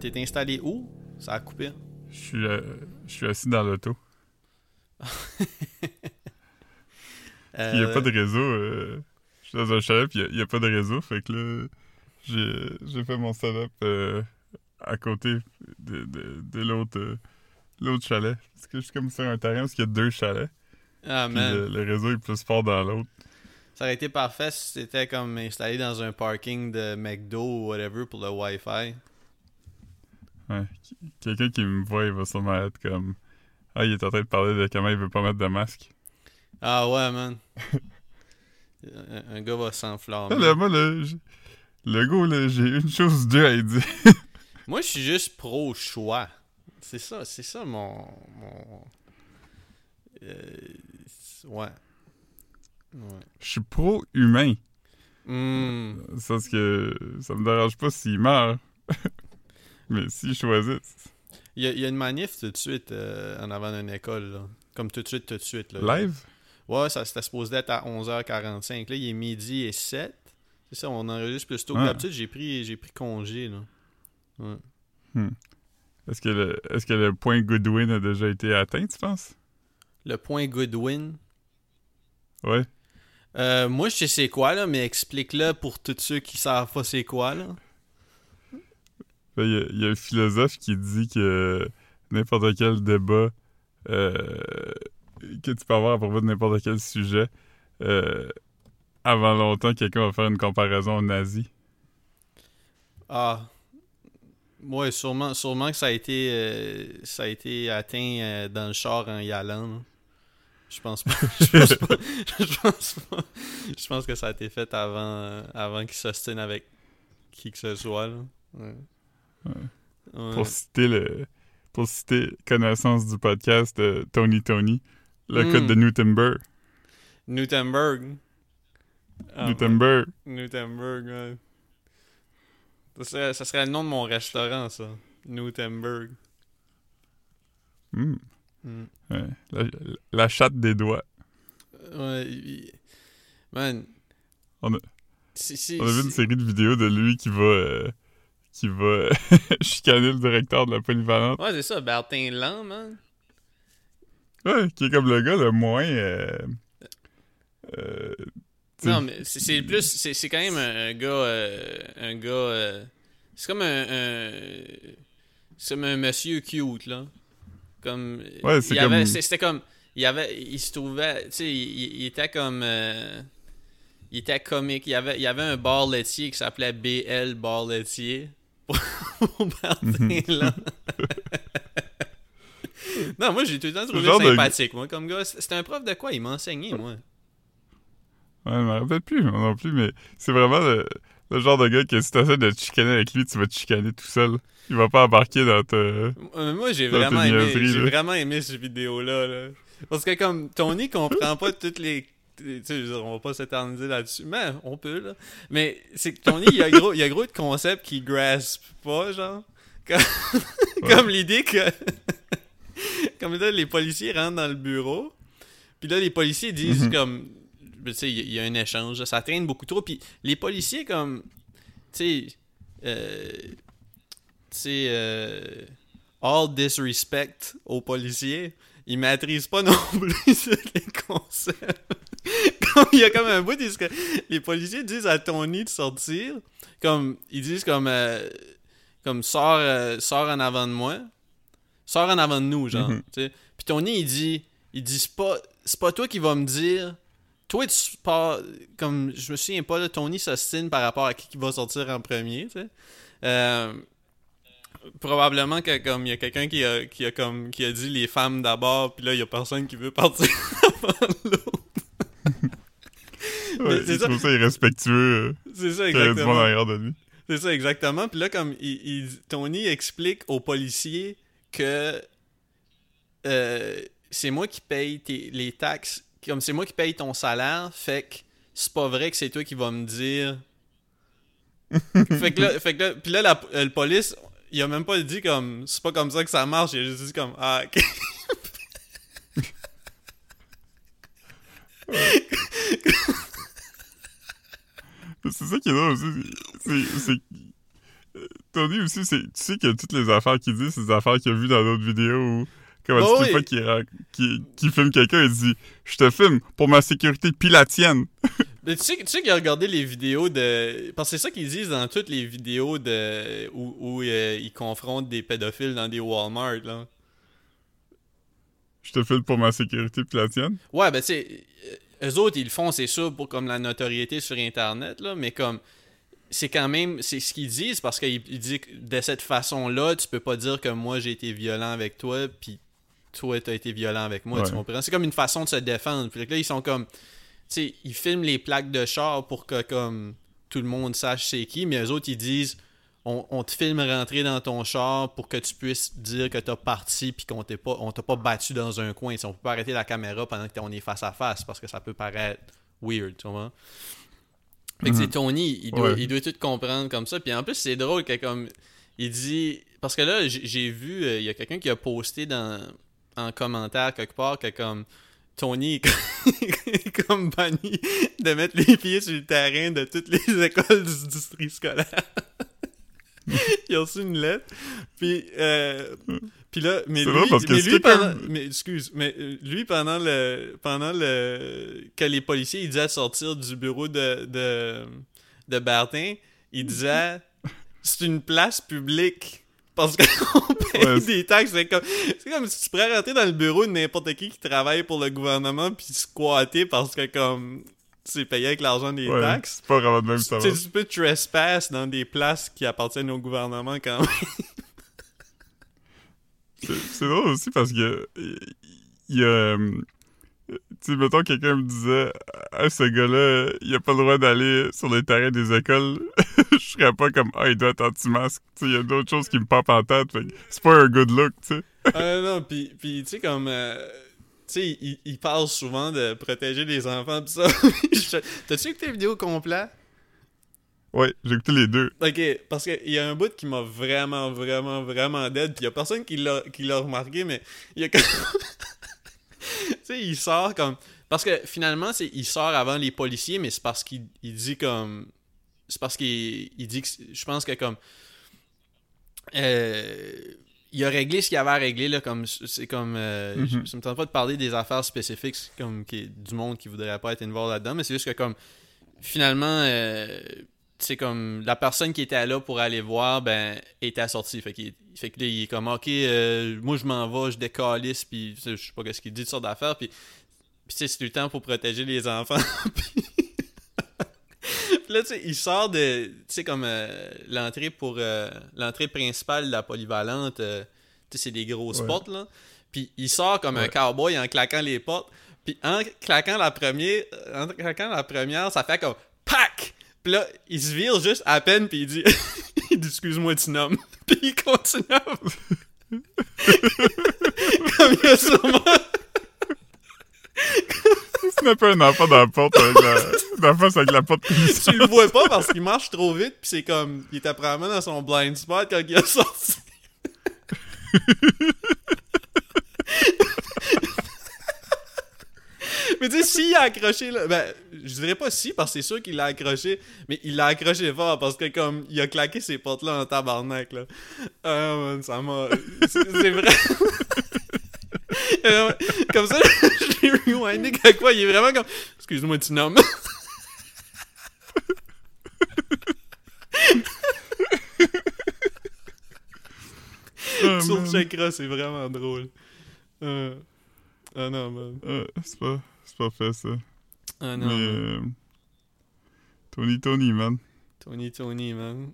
t'es installé où? Ça a coupé. Je suis, euh, je suis assis dans l'auto. Il n'y a Euh, pas de réseau. euh, je suis dans un chalet, puis il n'y a, pas de réseau. Fait que là, j'ai j'ai fait mon setup euh, à côté de, de, de l'autre euh, l'autre chalet. Parce que je suis comme sur un terrain parce qu'il y a deux chalets. Ah, man. le, le réseau est plus fort dans l'autre. Ça aurait été parfait si c'était comme installé dans un parking de McDo ou whatever pour le Wi-Fi. Ouais. Qu- Quelqu'un qui me voit, il va sûrement être comme Ah, il est en train de parler de comment il veut pas mettre de masque. Ah ouais, man. un, un gars va s'enflammer. Là, moi, j'ai- le gars, là, j'ai une chose dure à dire. Moi, je suis juste pro-choix. C'est ça, c'est ça mon. mon... Euh, ouais. Ouais. Je suis pro-humain. Hmm. Ça, que ça me dérange pas s'il meurt. Mais s'il choisit. Il y, a, il y a une manif tout de suite euh, en avant d'une école, là. Comme tout de suite, tout de suite. Là. Live? Ouais, ça c'était supposé être à 11h45. Là, il est midi et 7. C'est ça, on enregistre plus tôt que Ah. d'habitude. J'ai pris, j'ai pris congé, là. Ouais. Est-ce que, le, est-ce que le point Goodwin a déjà été atteint, tu penses? Le point Goodwin? Ouais. Euh, moi, je sais c'est quoi, là, mais explique-le pour tous ceux qui savent pas c'est quoi, là. Il y, a- un philosophe qui dit que n'importe quel débat euh, que tu peux avoir à propos de n'importe quel sujet, euh, avant longtemps, quelqu'un va faire une comparaison aux nazis. Ah. Ouais, sûrement, sûrement que ça a été, euh, ça a été atteint dans le char en y allant. Je pense pas. Je pense pas. Je pense pense que ça a été fait avant, euh, avant avec qui que ce soit. Ouais. Pour citer le pour citer connaissance du podcast de Tony Tony, le Hmm. code de Newtonburg. Newtonburg. Ah, Newtonburg. ouais. Ça serait, ça serait le nom de mon restaurant, ça. Newtonburg. Hmm. Hmm. Ouais. La, la chatte des doigts. Ouais, il- man. On a- Si, si, On a vu une série de vidéos de lui qui va euh, qui va chicaner le directeur de la polyvalente. Ouais, c'est ça, Bertin Lent, man. Ouais, qui est comme le gars le moins euh, euh, Non, mais c'est plus. C'est quand même un, gars. euh, un gars. euh, c'est comme un. un- c'est comme un monsieur cute, là. Comme. Ouais, c'est comme- C'était comme. Il, avait, il se trouvait. Tu sais, il, il était comme. il était comique. Il y avait, il y avait un bar laitier qui s'appelait BL Bar laitier. Pour Mhm. Non, moi, j'ai tout le temps trouvé de- sympathique, moi, comme gars. C'était un prof de quoi? Il m'enseignait, moi. Ouais, je me rappelle plus, moi non plus, mais c'est vraiment le, le genre de gars que si t'essaies de te chicaner avec lui, tu vas te chicaner tout seul. Il va pas embarquer dans ta... Euh, Moi, j'ai vraiment aimé, j'ai vraiment aimé cette vidéo-là. là. Parce que comme Tony comprend pas toutes les... Dire, on va pas s'éterniser là-dessus, mais on peut, là. Mais c'est que Tony, il y a gros, il y a gros de concepts qu'il grasp pas, genre. Comme, comme l'idée que... comme là, les policiers rentrent dans le bureau, puis là, les policiers disent Mhm. comme... Tu sais, il y, a- il y a un échange, ça traîne beaucoup trop, puis les policiers, comme... Tu sais... euh, tu sais... euh, all disrespect aux policiers, ils maîtrisent pas non plus les concepts. comme il y a comme un bout, que les policiers disent à Tony de sortir, comme ils disent comme euh, comme sors euh, sors en avant de moi, sors en avant de nous genre, Mhm. Puis Tony il dit il dit c'est pas c'est pas toi qui va me dire toi tu pars comme je me souviens pas là, Tony s'ostine par rapport à qui qui va sortir en premier, sais. Euh, probablement que comme il y a quelqu'un qui a, qui a comme qui a dit les femmes d'abord puis là il y a personne qui veut partir avant l'autre. Ouais, c'est il ça. ça irrespectueux C'est ça euh, exactement. arrière de lui. C'est ça exactement. Puis là comme il, il- Tony explique aux policiers que euh, c'est moi qui paye tes- les taxes comme c'est moi qui paye ton salaire, fait que c'est pas vrai que c'est toi qui vas me dire fait que là, fait que là, puis là, la, euh, police, il a même pas dit comme, c'est pas comme ça que ça marche, il a juste dit comme, ah, ok. C'est ça qui est drôle aussi. C'est, c'est- Tony aussi, tu sais que toutes les affaires qu'il dit, c'est des affaires qu'il a vues dans d'autres vidéos où, comme Oh les oui. qu'il, filme quelqu'un, il dit Je te filme pour ma sécurité, puis la tienne. Mais tu sais, tu sais qu'il a regardé les vidéos de. Parce que c'est ça qu'ils disent dans toutes les vidéos de où, où, euh, ils confrontent des pédophiles dans des Walmart, là. Je te filme pour ma sécurité, puis la tienne. Ouais, ben tu sais, euh, eux autres, ils le font, c'est sûr, pour comme la notoriété sur Internet, là, mais comme. C'est quand même. C'est ce qu'ils disent parce qu'ils ils disent que de cette façon-là, tu peux pas dire que moi j'ai été violent avec toi, puis toi t'as été violent avec moi, tu comprends? C'est comme une façon de se défendre. Puis là, ils sont comme. Tu sais, ils filment les plaques de char pour que comme tout le monde sache c'est qui, mais eux autres, ils disent. On, on te filme rentrer dans ton char pour que tu puisses dire que t'as parti puis qu'on t'ait pas on t'a pas battu dans un coin. Tu sais, on peut pas arrêter la caméra pendant qu'on est face à face parce que ça peut paraître weird, tu vois. Fait que c'est Tony, il doit, Ouais. il doit tout comprendre comme ça. Puis en plus, c'est drôle que comme il dit parce que là, j'ai j'ai vu euh, il y a quelqu'un qui a posté dans en commentaire quelque part que comme Tony est comme- comme banni de mettre les pieds sur le terrain de toutes les écoles du district scolaire. Il a reçu une lettre. Puis, euh, puis là, mais lui, que mais lui pendant, mais excuse, mais euh, lui pendant le, pendant le, que les policiers, ils disaient sortir du bureau de, de, de Bertin, il disait, c'est une place publique. Parce qu'on paye Ouais, des taxes. C'est comme, comme si tu pourrais rentrer dans le bureau de n'importe qui qui travaille pour le gouvernement puis squatter parce que comme c'est payé avec l'argent des Ouais, taxes. c'est pas vraiment de même ça. Tu va. sais, tu peux trespass dans des places qui appartiennent au gouvernement quand même. C'est c'est drôle aussi parce que il y a. Tu sais, mettons, quelqu'un me disait Ah, ce gars-là, il a pas le droit d'aller sur les terrains des écoles. Je serais pas comme Ah, il doit être anti-masque. Il y a d'autres choses qui me popent en tête. C'est pas un good look, tu sais. Ah non, puis, tu sais, comme. euh, tu sais, il, il parle souvent de protéger les enfants pis ça. T'as-tu écouté la vidéo complète? Ouais, j'ai écouté les deux. Ok, parce qu'il y a un bout qui m'a vraiment, vraiment, vraiment dead, pis y a personne qui l'a remarqué, mais il y a comme... tu sais, il sort comme... Parce que finalement, c'est il sort avant les policiers, mais c'est parce qu'il il dit comme... C'est parce qu'il il dit que... Je pense que comme... Euh, il a réglé ce qu'il avait à régler, là, comme... C'est comme... euh, Mhm. je- Ça me tente pas de parler des affaires spécifiques, comme qui, du monde qui voudrait pas être involved là-dedans, mais c'est juste que comme... Finalement... euh, c'est comme la personne qui était là pour aller voir ben était assortie fait qu'il fait que là, il est comme ok euh, moi je m'en vais je décalisse puis je sais pas ce qu'il dit de sorte d'affaires puis puis c'est le temps pour protéger les enfants puis là tu sais il sort de tu sais comme euh, l'entrée pour euh, l'entrée principale de la polyvalente euh, tu sais c'est des grosses Ouais. portes là puis il sort comme un Ouais. cowboy en claquant les portes puis en claquant la première en claquant la première ça fait comme pack puis là, il se vire juste à peine, puis il dit, il dit Excuse-moi, tu nommes. Puis il continue. à- Comme il a sûrement. Snapper un enfant dans la porte avec la, dans la face avec la porte Tu le vois pas parce qu'il marche trop vite, puis c'est comme. Il était probablement dans son blind spot quand il a sorti. Mais tu sais, s'il a accroché, là, ben, je dirais pas si, parce que c'est sûr qu'il l'a accroché, mais il l'a accroché fort parce que, comme, il a claqué ses portes-là en tabarnak, là. Ah, man, ça m'a. C'est vrai. Euh, comme ça, je l'ai rewindé quelque quoi, il est vraiment comme. Excuse-moi, tu nommes. Ah, man. checkeras, c'est vraiment drôle. Euh, Ah non, man. Ah, c'est pas, c'est pas fait, ça. Ah non, Mais. euh, Tony Tony, man. Tony Tony, man.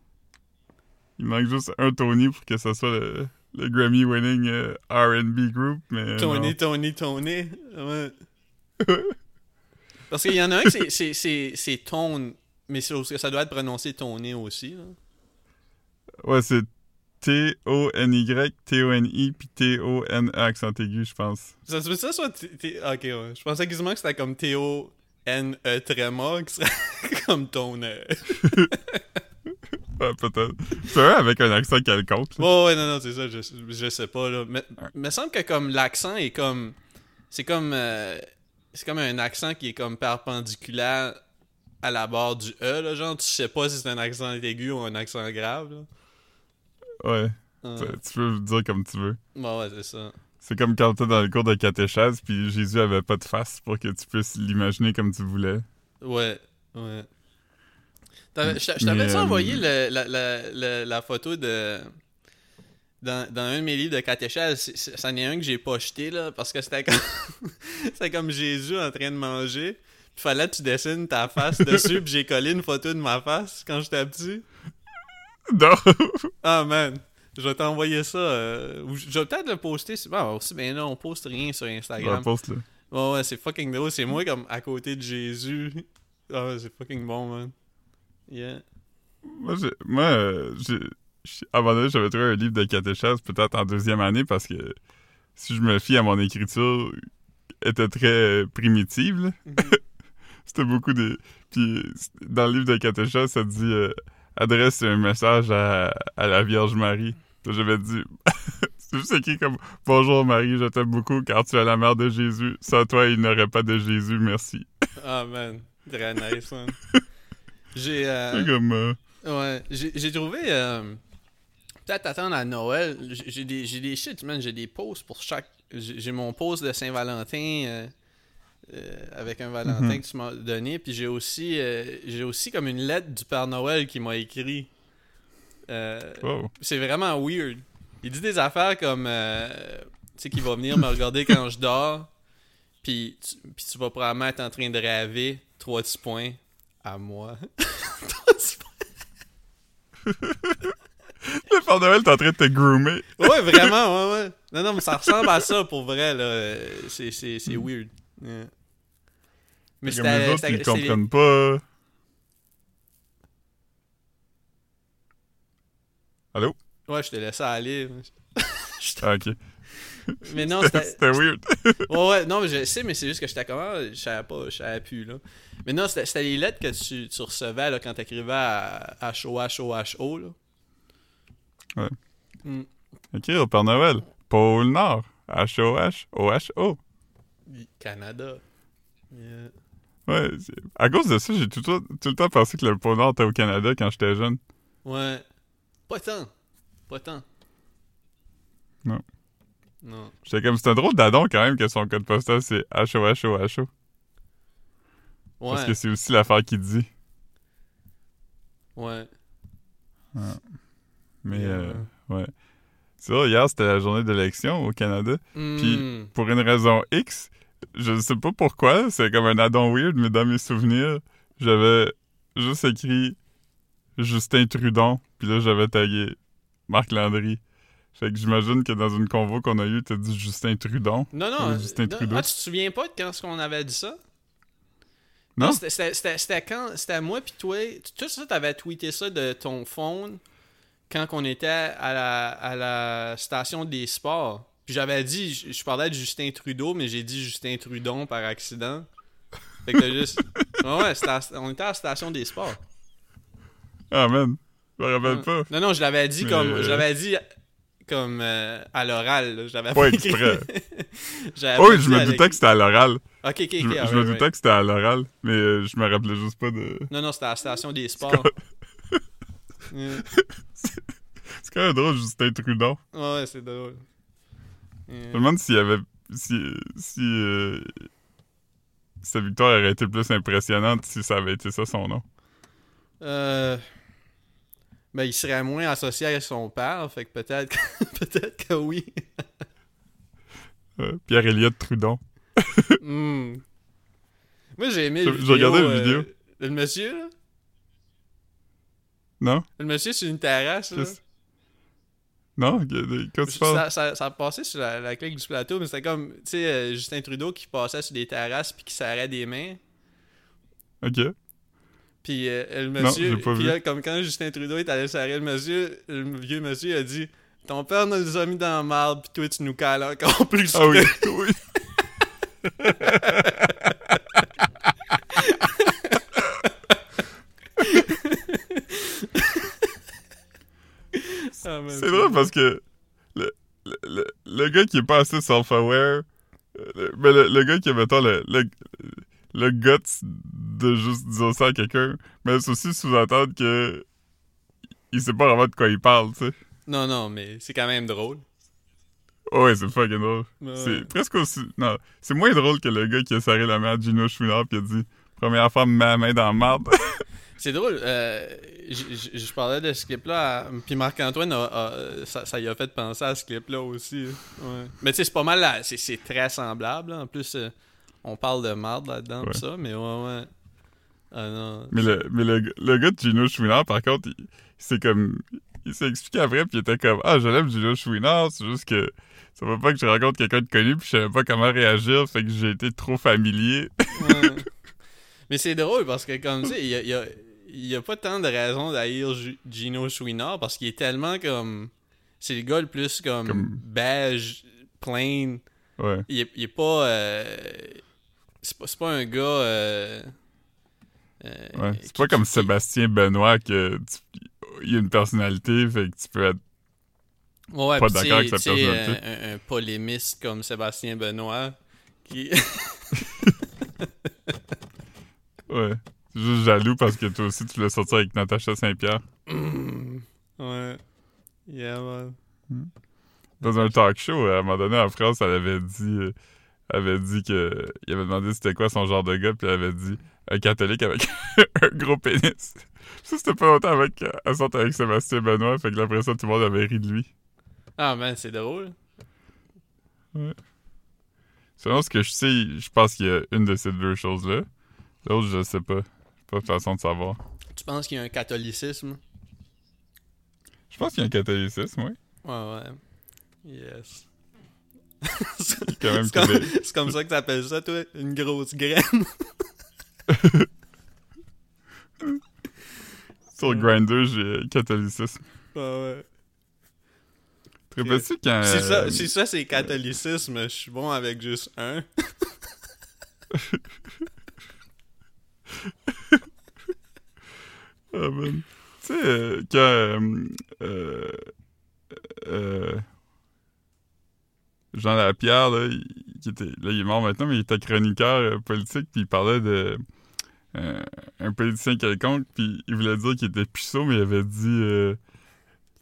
Il manque juste un Tony pour que ça soit le, le Grammy winning euh, R&B group, mais Tony, non. Tony, Tony. Ouais. Parce qu'il y en a un que c'est- Tone, mais ça doit être prononcé Tony aussi. Là. Ouais, c'est T-O-N-Y, T-O-N-I, puis T-O-N accent aigu, je pense. Ça se peut ça soit. T- T- Ok, ouais. Je pensais quasiment que c'était comme T-O-N-E tréma, qui serait comme ton. euh. Ouais, peut-être. C'est un avec un accent quelconque. Ouais, ouais, non, non, c'est ça, je, je sais pas, là. Mais, me semble que comme l'accent est comme. C'est comme. euh, c'est comme un accent qui est comme perpendiculaire à la barre du E, là. Genre, tu sais pas si c'est un accent aigu ou un accent grave, là. Ouais. Tu- Tu peux dire comme tu veux. Bon, ouais, c'est ça. C'est comme quand t'es dans le cours de catéchèse, puis Jésus avait pas de face pour que tu puisses l'imaginer comme tu voulais. Ouais, ouais. T'avais- Je je t'avais Mais, euh, envoyé le- la, la, la, la photo de. Dans, dans un de mes livres de catéchèse, c'en est un que j'ai pas jeté, là, parce que c'était comme. c'était comme Jésus en train de manger. Puis fallait que tu dessines ta face dessus, puis j'ai collé une photo de ma face quand j'étais petit. Non! Ah, man. Je vais t'envoyer ça. euh, je vais peut-être le poster. Bon, aussi, ben là, on poste rien sur Instagram. Ouais, poste là. Ouais, ouais, c'est fucking drôle. C'est moi comme à côté de Jésus. Ah, c'est fucking bon, man. Yeah. Moi, j'ai, moi euh, j'ai, à un moment donné, j'avais trouvé un livre de catéchèse, peut-être en deuxième année, parce que si je me fie à mon écriture, était très primitive, là. C'était beaucoup de... Puis dans le livre de catéchèse, ça dit euh, adresse un message à, à la Vierge Marie. J'avais dit... C'est juste écrit comme Bonjour Marie, je t'aime beaucoup car tu es la mère de Jésus. Sans toi, il n'aurait pas de Jésus, merci. Ah, man. Très nice, man. J'ai. euh, comme. euh, Ouais, j'ai trouvé. euh, Peut-être attendre à Noël. J'ai des, j'ai des shit, man. J'ai des posts pour chaque. J'ai j'ai mon post de Saint-Valentin euh, avec un Valentin Mhm. que tu m'as donné. Puis j'ai aussi, euh, j'ai aussi comme une lettre du Père Noël qui m'a écrit. Euh, wow. c'est vraiment weird. Il dit des affaires comme. tu sais, qu'il va venir me regarder quand je dors. Puis tu, puis tu vas probablement être en train de rêver. Trois petits points à moi. Trois petits points. Le Père Noël est en train de te groomer. Ouais, vraiment, ouais, ouais. Non, non, mais ça ressemble à ça pour vrai, là. C'est, weird. Yeah. Mais Comme les autres, ils comprennent pas. Allô? Ouais, je te laissé aller. Ah, ok. Mais non, c'était. C'était weird. Ouais, ouais, non, mais je sais, mais c'est juste que j'étais comment, je savais pas, je savais plus, là. Mais non, c'était les lettres que tu, tu recevais, là, quand t'écrivais à H-O-H-O-H-O, là. Ouais. Mm. Ok, au Père Noël. Pôle Nord. H-O-H. O-H-O. Canada. Yeah. Ouais, à cause de ça, j'ai tout, le temps- tout le temps pensé que le pôle Nord était au Canada quand j'étais jeune. Ouais. Pas tant. Pas tant. Non. Non. J'étais comme, c'est un drôle d'adon quand même que son code postal c'est H-O-H-O-H-O. Ouais. Parce que c'est aussi l'affaire qu'il dit. Ouais. Mais, Yeah. euh, ouais. C'est vrai, hier, c'était la journée d'élection au Canada. Mm. Pour une raison X, je ne sais pas pourquoi, c'est comme un addon weird, mais dans mes souvenirs, j'avais juste écrit Justin Trudon, puis là, j'avais tagué Marc Landry. Fait que j'imagine que dans une convo qu'on a eue, t'as dit Justin Trudon. Non, non. Euh, Justin non, Trudeau. Ah, tu te souviens pas de quand est-ce qu'on avait dit ça? Non? C'était c'était quand? C'était moi puis toi. Tout ça, t'avais tweeté ça de ton phone quand on était à la, à la station des sports. Puis j'avais dit, je, je parlais de Justin Trudeau, mais j'ai dit Justin Trudon par accident. Fait que t'as juste. Ouais, ouais, c'était à- on était à la station des sports. Ah, man. Je me rappelle pas. Non, non, je l'avais dit Mais, comme. euh, Je l'avais dit comme euh, à l'oral. J'avais Pas exprès. Oh, oui, je me doutais que c'était à l'oral. Ok, ok, ok. Je, me- doutais que c'était à l'oral, mais euh, je me rappelais juste pas de... Non, non, c'était à la station des sports. C'est quand même drôle, Justin Trudon. Ouais, c'est drôle. Je me demande s'il y avait... Si... si euh, sa victoire aurait été plus impressionnante si ça avait été ça son nom. Euh... Ben, il serait moins associé à son père, fait que peut-être que... peut-être que oui. Euh, Pierre-Éliott Trudon. Hmm. Moi, j'ai aimé je regardais la euh, vidéo. Le monsieur, là. Non? Le monsieur sur une terrasse, là. Non? Que tu parles? Ça, ça, ça passait sur la, la clique du plateau, mais c'était comme, tu sais, euh, Justin Trudeau qui passait sur des terrasses puis qui serrait des mains. Ok. Puis euh, le monsieur, puis là, comme quand Justin Trudeau est allé serrer le monsieur, le vieux monsieur a dit Ton père nous a mis dans la marde, puis toi tu nous cales encore plus. Ah oui, oui. Ah, man, C'est drôle parce que le, le, le, le gars qui est pas assez self-aware, euh, mais le, le gars qui a, mettons, le, le, le guts de juste dire ça à quelqu'un, mais c'est aussi sous-entendre que il sait pas vraiment de quoi il parle, tu sais. Non, non, mais c'est quand même drôle. Ouais, c'est fucking drôle. Ouais. C'est presque aussi. Non, c'est moins drôle que le gars qui a serré la main à Gino Chouinard pis a dit Première fois, la main dans la marde. C'est drôle. euh, je parlais de ce clip-là, puis Marc-Antoine, a- a- ça, ça y a fait penser à ce clip-là aussi. Ouais. Mais tu sais, c'est pas mal, c'est, très semblable. là. En plus, euh, on parle de marde là-dedans, Ouais. ça, mais ouais, ouais. Ah non. mais le, mais le, le gars de Gino Chouinard, par contre, il, c'est comme. Il s'est expliqué après, puis il était comme Ah, je l'aime Gino Chouinard, c'est juste que ça veut pas que je rencontre quelqu'un de connu, puis je savais pas comment réagir, fait que j'ai été trop familier. Ouais. Mais c'est drôle parce que, comme tu sais, il y a, il y, a, il y a pas tant de raisons d'haïr Gino Chouinard parce qu'il est tellement comme. C'est le gars le plus comme, Comme- beige, plain. Ouais. Il est, il est pas. euh, c'est pas, un gars. euh, euh, Ouais. C'est pas comme qui- Sébastien Benoît que tu- il a une personnalité, fait que tu peux être. Ouais, pas d'accord avec sa personnalité. Un, un- un polémiste comme Sébastien Benoît qui. Ouais. Juste jaloux parce que toi aussi tu voulais sortir avec Natacha Saint-Pierre. Mm. ouais. Yeah, man. Dans un talk show, à un moment donné en France, elle avait dit. euh, elle avait dit que. Il avait demandé c'était quoi son genre de gars, puis elle avait dit un catholique avec un gros pénis. Ça, c'était pas longtemps avec. Elle sortait avec Sébastien Benoît, fait que après ça, tout le monde avait ri de lui. Ah, man, c'est drôle. Selon ce que je sais, je pense qu'il y a une de ces deux choses-là. L'autre, je sais pas. Pas de façon de savoir. Tu penses qu'il y a un catholicisme? Je pense qu'il y a un catholicisme, oui. Ouais, ouais. Yes. C'est, comme, comme ça que t'appelles ça, toi? Une grosse graine? Sur Grindr, j'ai catholicisme. Ouais, ouais. Te rappelles-tu quand. Si, ça, euh, si ça, c'est catholicisme, je suis bon avec juste un. Ah. Tu sais, euh, quand. euh, euh, Jean Lapierre, là, il, qui était, là, il est mort maintenant, mais il était chroniqueur politique, puis il parlait de. un politicien quelconque, puis il voulait dire qu'il était puceau, mais il avait dit.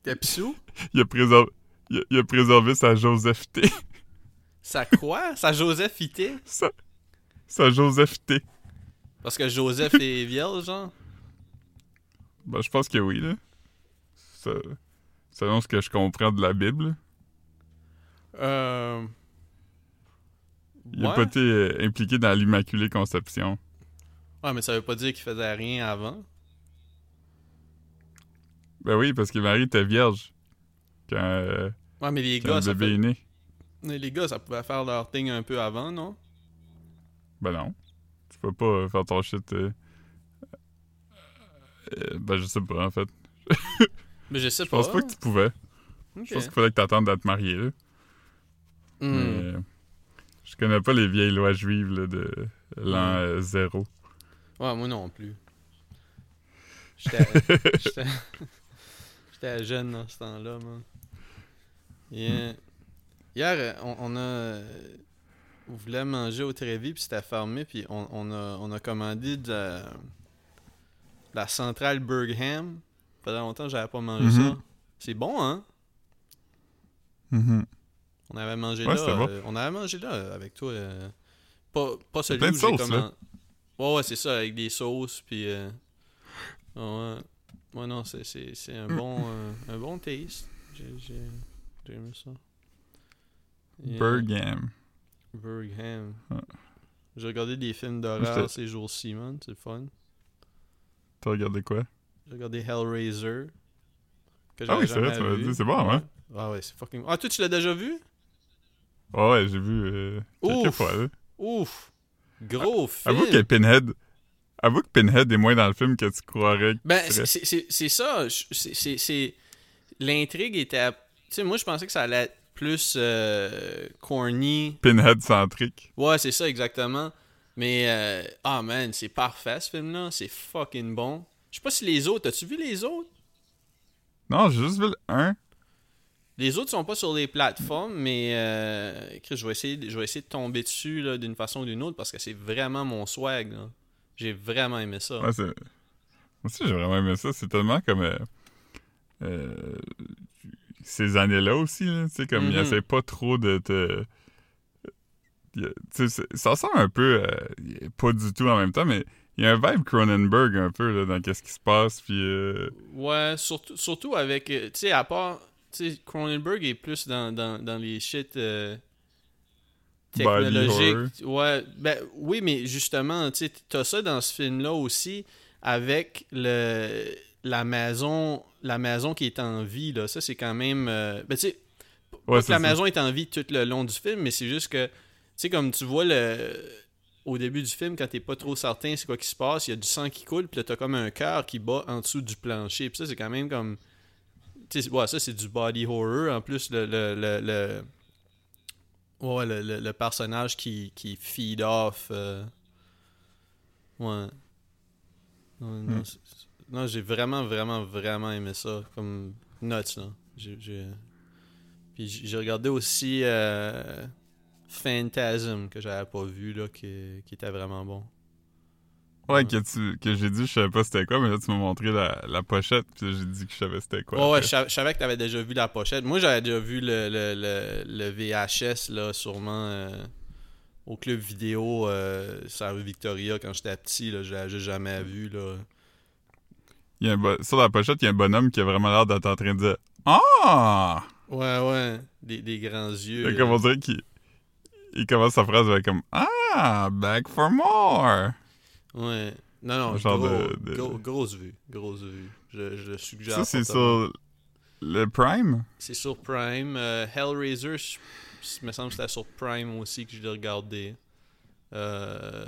T'es pissou? il, a préservé, il, a, il a préservé sa Joseph T. Ça quoi? Ça Joseph Ité? sa, sa Joseph T. Parce que Joseph est vierge, genre? Ben, je pense que oui, là. Ça, selon ce que je comprends de la Bible. Euh... Il n'a ouais. pas été euh, impliqué dans l'Immaculée Conception. Ouais, mais ça veut pas dire qu'il faisait rien avant. Ben oui, parce que Marie était vierge quand, euh, Ouais, mais les quand gars, le ça bébé fait- est né. mais les gars, ça pouvait faire leur thing un peu avant, non? Ben non. Tu peux pas euh, faire ton shit. euh, euh, ben je sais pas, en fait. Mais je sais Je pas. pense pas que tu pouvais. Je pense qu'il fallait que t'attendes d'être marié, là. Hmm. Mais, euh, je connais pas les vieilles lois juives, là, de l'an euh, zéro. Ouais, moi non plus. J'étais jeune dans ce temps-là, man. Yeah. Hier, euh, on, on a. euh, On voulait manger au Trévis, puis c'était fermé, puis on, on a, on a commandé de la, la centrale Bergham. Ça faisait longtemps que j'avais pas mangé ça. Mhm. C'est bon, hein? Mhm. On avait mangé Ouais, là. bon. euh, on avait mangé là euh, avec toi. euh, pas, pas celui où j'ai commandé. Ouais, ouais, c'est ça, avec des sauces, puis. euh, ouais. Ouais, non, c'est, un bon euh, un bon taste. J'ai, aimé ça. Yeah. Bergham. Bergham. Ouais. J'ai regardé des films d'horreur ces jours-ci, man. C'est fun. T'as regardé quoi? J'ai regardé Hellraiser. Que Ah oui, c'est vrai, tu vu. dit, c'est bon, hein? Ah ouais, c'est fucking. Ah, toi, tu l'as déjà vu? Ouais, ouais, j'ai vu euh, quelques Ouf. fois, là. Ouf! Gros film! Avoue que Pinhead... Avoue que Pinhead est moins dans le film que tu croirais. Ben, c'est- ça. c'est- L'intrigue était. Tu sais, moi, je pensais que ça allait être plus euh, corny. Pinhead centrique. Ouais, c'est ça, exactement. Mais, euh, ah man, c'est parfait ce film-là. C'est fucking bon. Je sais pas si les autres. As-tu vu les autres? Non, j'ai juste vu le 1. Les autres sont pas sur les plateformes, mais euh, Chris, je vais essayer, de- je vais essayer de tomber dessus là, d'une façon ou d'une autre parce que c'est vraiment mon swag. là. J'ai vraiment aimé ça. Ouais. Moi aussi, j'ai vraiment aimé ça. C'est tellement comme... euh, euh, ces années-là aussi. Tu sais, comme il Mhm. essaie pas trop de te. il- ça ressemble un peu. euh, pas du tout en même temps, mais il y a un vibe Cronenberg un peu là, dans qu'est-ce qui se passe. Puis. euh, Ouais, surtout, surtout avec. euh, Tu sais, à part. Tu sais, Cronenberg est plus dans, dans, dans les shit. euh, technologiques. Ouais, ben oui, mais justement, tu sais, t'as ça dans ce film-là aussi avec le la maison la maison qui est en vie là ça c'est quand même euh, ben tu sais Ouais, la maison est en vie tout le long du film mais c'est juste que tu sais comme tu vois le au début du film quand t'es pas trop certain c'est quoi qui se passe il y a du sang qui coule puis là t'as comme un cœur qui bat en dessous du plancher puis ça c'est quand même comme tu sais ouais, ça c'est du body horror. En plus le le, le, le- ouais le, le- le personnage qui qui feed off euh, ouais. Non, non, Hmm. Non, j'ai vraiment, vraiment, vraiment aimé ça. Comme nuts, là. J'ai, j'ai- Puis j'ai regardé aussi euh, Phantasm, que j'avais pas vu, là, qui, qui était vraiment bon. Ouais, que, tu, que j'ai dit, je savais pas c'était quoi, mais là, tu m'as montré la, la pochette, puis j'ai dit que je savais c'était quoi. Ouais, je sav- je savais que t'avais déjà vu la pochette. Moi, j'avais déjà vu le, le, le, le VHS, là, sûrement, euh, au club vidéo, euh, sur la rue Victoria, quand j'étais petit, là. Je l'avais jamais vu, là. Il y a un bo- Sur la pochette, il y a un bonhomme qui a vraiment l'air d'être en train de dire Ah! Ouais, ouais. Des, des grands yeux. Fait comme on dirait qu'il il commence sa phrase avec comme Ah! Back for more! Ouais. Non, non, genre gros, de- de- gros- grosse vue. Grosse vue. Je, je le suggère. Ça, c'est sur le Prime? C'est sur Prime. Euh, Hellraiser, il me semble que c'était sur Prime aussi que je l'ai regardé. Euh,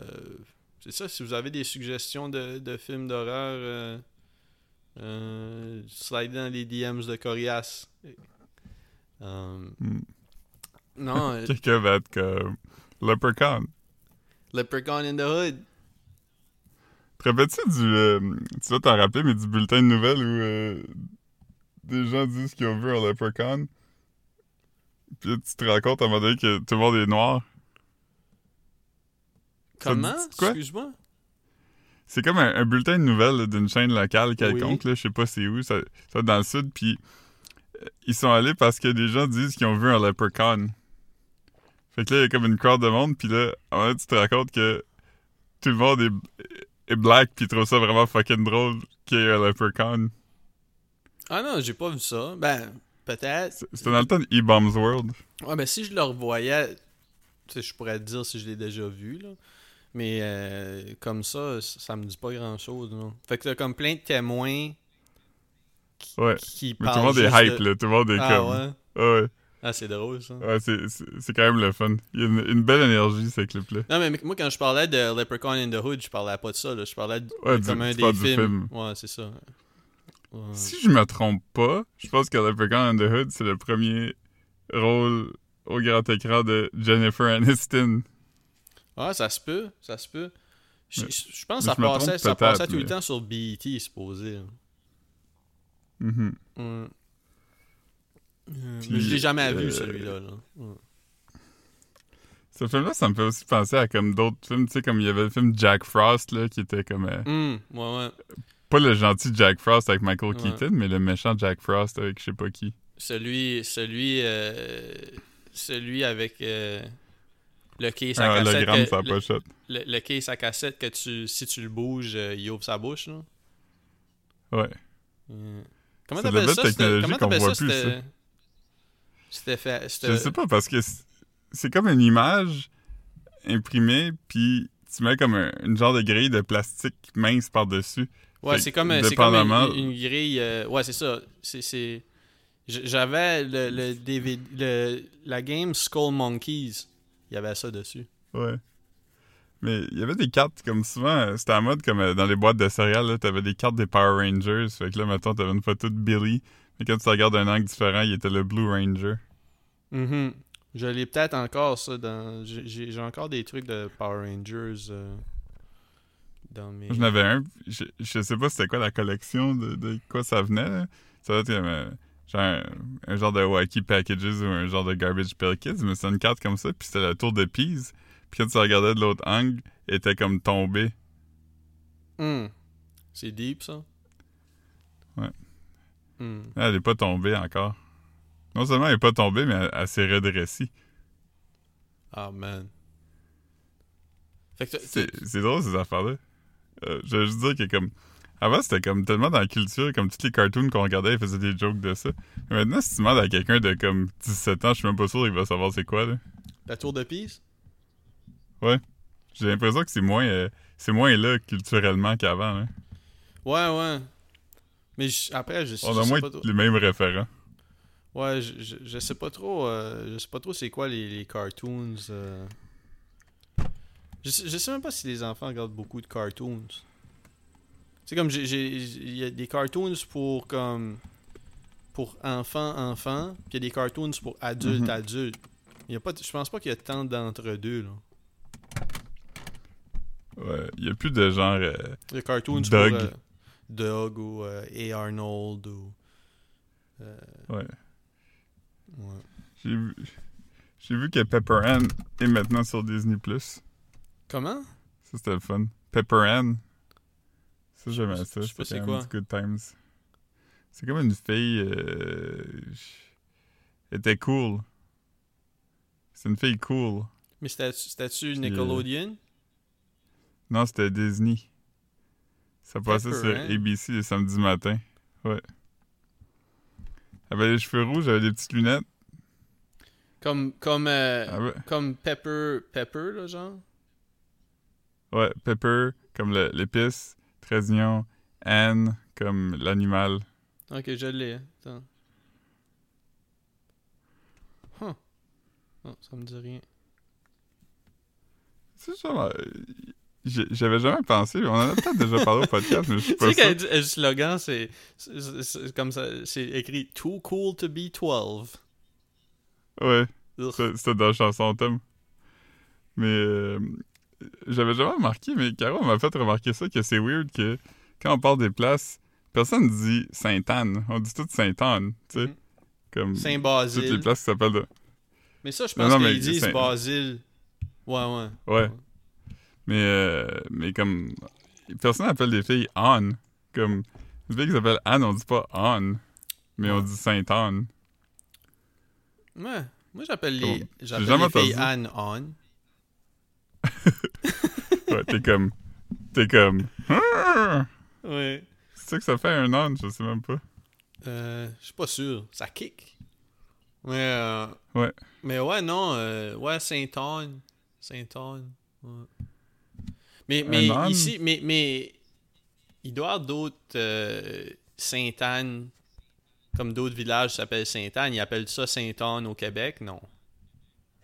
c'est ça, si vous avez des suggestions de, de films d'horreur, euh, euh, slide dans les DMs de Corias. Euh, Hmm. non, euh, Quelqu'un va être comme Leprechaun. Leprechaun in the Hood. Te rappelles-tu du. euh, tu vas t'en rappeler, mais du bulletin de nouvelles où euh, des gens disent qu'ils ont vu un Leprechaun? Puis tu te rends compte à un moment donné que tout le monde est noir. Comment? Excuse-moi. C'est comme un, un bulletin de nouvelles d'une chaîne locale quelconque, là, je sais pas c'est où, ça, dans le sud, puis euh, ils sont allés parce que des gens disent qu'ils ont vu un leprechaun. Fait que là, il y a comme une crowd de monde, puis là, moment donné, tu te rends compte que tout le monde est, est black, puis ils trouvent ça vraiment fucking drôle qu'il y ait un leprechaun. Ah non, j'ai pas vu ça. Ben, peut-être. C'est- C'était dans le temps de E-Bombs World. Ouais, ben si je le revoyais, tu sais, je pourrais te dire si je l'ai déjà vu, là. Mais euh, comme ça, ça me dit pas grand-chose, non. Fait que t'as comme plein de témoins qui, Ouais. qui Mais tout parlent le monde est hype, de- là, tout le monde est Ah comme... ouais? Ah ouais. Ah, c'est drôle, ça. Ouais, c'est- quand même le fun. Il y a une, une belle énergie, ce clip-là. Non, mais moi, quand je parlais de Leprechaun in the Hood, je parlais pas de ça, là. Je parlais de, Ouais, de comme un des films. film. Ouais, c'est ça. Ouais. Si je me trompe pas, je pense que Leprechaun in the Hood, c'est le premier rôle au grand écran de Jennifer Aniston. Ah, ça se peut, ça se peut. Je, pense que ça passait, ça passait tout le temps sur BET, supposé. Ouais. Euh, Puis, mais je l'ai jamais vu, euh, celui-là. Là. Ouais. Ce film-là, ça me fait aussi penser à comme d'autres films, tu sais, comme il y avait le film Jack Frost, là, qui était comme... euh, Hum, ouais, ouais. pas le gentil Jack Frost avec Michael. Keaton, mais le méchant Jack Frost avec je sais pas qui. Celui, celui, euh, celui avec le case à cassette. hologramme que- le, pochette. le- le case à cassette que tu, si tu le bouges, euh, il ouvre sa bouche. Là. Ouais. Euh, Comment t'appelles ça? Comment qu'on t'appelles voit ça? plus, C'était, fait. Je sais pas, parce que c'est- comme une image imprimée, puis tu mets comme un, une genre de grille de plastique mince par-dessus. Ouais, Fait c'est comme, comme une, une grille. euh, ouais, c'est ça. C'est, J'avais le, le DVD, le- la game Skull Monkeys. Il y avait ça dessus. Ouais. Mais il y avait des cartes, comme souvent, euh, c'était en mode comme euh, dans les boîtes de céréales, là, t'avais des cartes des Power Rangers. Fait que là, maintenant, t'avais une photo de Billy. Mais quand tu regardes d'un angle différent, il était le Blue Ranger. Mhm. Je l'ai peut-être encore, ça. dans J'ai, encore des trucs de Power Rangers euh, dans mes. J'en avais un. Je, je sais pas c'était quoi la collection, de, de quoi ça venait. là. Ça doit être genre un, un genre de wacky packages ou un genre de garbage pail kids, mais c'est une carte comme ça, puis c'était la tour de Pise. Puis quand tu regardais de l'autre angle, elle était comme tombée. Hmm. C'est deep, ça. Ouais. Hmm. Elle est pas tombée encore. Non seulement elle est pas tombée, mais elle, elle s'est redressée. Ah, man. Fait que t'as- C'est t'as- c'est drôle, ces affaires-là. Euh, je veux juste dire que, comme. Avant, c'était comme tellement dans la culture, comme tous les cartoons qu'on regardait, ils faisaient des jokes de ça. Mais maintenant, si tu demandes à quelqu'un de comme 17 ans, je suis même pas sûr qu'il va savoir c'est quoi, là. la tour de Pise? J'ai l'impression que c'est moins, euh, c'est moins là culturellement qu'avant, là. Ouais, ouais. Mais je- après, je, On je a sais moins pas trop. les mêmes référents. Ouais, je, je, je sais pas trop. euh, je sais pas trop c'est quoi les, les cartoons. euh. Je sais même pas si les enfants regardent beaucoup de cartoons. C'est comme il y a des cartoons pour comme pour enfants enfants, puis il y a des cartoons pour adultes Mhm. adultes. Il y a pas je pense pas qu'il y a tant d'entre deux là. Ouais, il y a plus de genre. euh, Les cartoons Doug. pour euh, Doug ou euh, A. Arnold ou euh, ouais. ouais. J'ai vu, j'ai vu que Pepper Ann est maintenant sur Disney+. Ça, Comment? C'était le fun. Pepper Ann. Ça, j'aimais je ça. sais pas c'est quoi. good times. C'est comme une fille... euh, Elle était cool. C'est une fille cool. Mais c'était- c'était-tu Puis, euh, Nickelodeon Non, c'était Disney. Ça passait sur Ann. ABC les samedis matins. Ouais. Elle avait les cheveux rouges, elle avait des petites lunettes. Comme comme euh, Ah ouais. comme Pepper Pepper là genre? Ouais, Pepper, comme le- l'épice. Trésillon. Anne, comme l'animal. Ok, je l'ai. Attends. Huh. Non, ça me dit rien. C'est ça, j'avais jamais pensé. On en a peut-être déjà parlé au podcast, mais je suis Tu pas sais sûr. qu'elle dit- le slogan c'est comme ça, c'est écrit Too cool to be 12. Ouais, c'était dans la chanson thème. Mais euh, j'avais jamais remarqué, mais Caro m'a fait remarquer ça, que c'est weird que quand on parle des places, personne dit Sainte-Anne. On dit tout Sainte-Anne, tu sais. Mhm. Comme toutes les Saint-Basile. places qui s'appellent de... Mais ça, je Non, pense non, mais qu'ils disent Saint- Basile. Ouais, ouais. Ouais. Mais, euh, mais comme... Personne n'appelle des filles Anne. Comme... Une fille qui s'appelle Anne, on dit pas Anne. Mais on dit Sainte-Anne. Ouais. Moi, j'appelle les, j'appelle les filles entendu. T'es comme... T'es comme... Ouais. C'est ça que ça fait un âne, je sais même pas. Euh, je suis pas sûr. Ça kick. Mais, euh, Ouais. Mais ouais, non. euh, ouais, Saint-Anne. Saint-Anne. Ouais. Mais, mais âne? ici, mais, mais il doit y avoir d'autres euh, Sainte-Anne. Comme d'autres villages s'appellent Sainte-Anne. Ils appellent ça Sainte-Anne au Québec, non.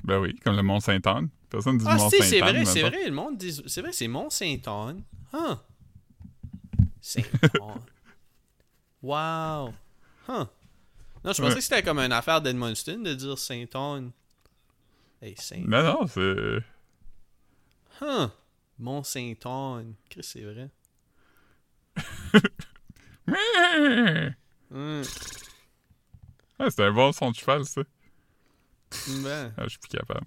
Ben oui, comme le Mont-Sainte-Anne. Personne dit Ah, Mont si, c'est vrai, c'est vrai. Le monde dit. C'est vrai, c'est Mont-Sainte-Anne. Huh. Sainte-Anne. wow. Huh. Non, je pensais Ouais. que c'était comme une affaire d'Edmundston de dire Sainte-Anne. Hey, Saint. Non, non, c'est... Huh. Mont-Sainte-Anne. Chris, c'est vrai. Hum. Ah, c'est un bon son de cheval, ça. Ben. Ah, je suis plus capable.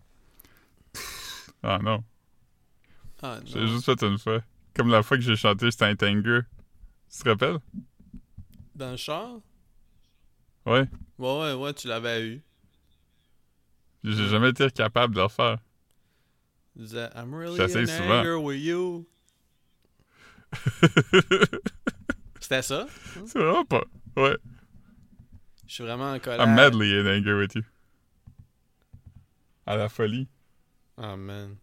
Ah non, Ah, j'ai non. juste fait une fois. Comme la fois que j'ai chanté Saint Anger. Tu te rappelles? Dans le char? Ouais. Ouais, ouais, ouais, tu l'avais eu. J'ai jamais été capable de le faire. I'm really in souvent. anger with you. C'était ça? c'est vraiment pas. Ouais. Je suis vraiment en colère. I'm madly in anger with you. À la folie. Oh man.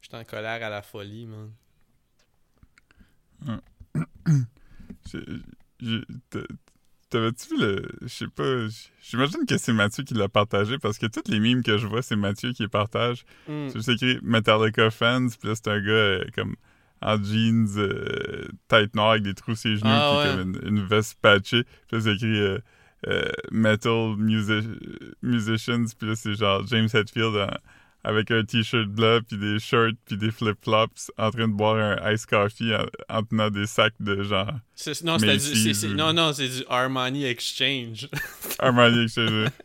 J'étais en colère à la folie, man. T'a- T'avais-tu vu le. Je sais pas. J'imagine que c'est Mathieu qui l'a partagé parce que toutes les mimes que je vois, c'est Mathieu qui les partage. Hmm. C'est juste écrit Metallica fans, puis là, c'est un gars euh, comme en jeans, euh, tête noire avec des trous sur les genoux, Ah, puis ouais. comme une, une veste patchée. Puis là, c'est écrit euh, euh, Metal music- Musicians, puis là, c'est genre James Hetfield en- avec un t-shirt blanc, puis des shorts, puis des flip-flops, en train de boire un ice coffee en, en tenant des sacs de genre C'est- Non, du, c'est- c'est- ou- non, non, c'est du Armani Exchange. Armani Exchange.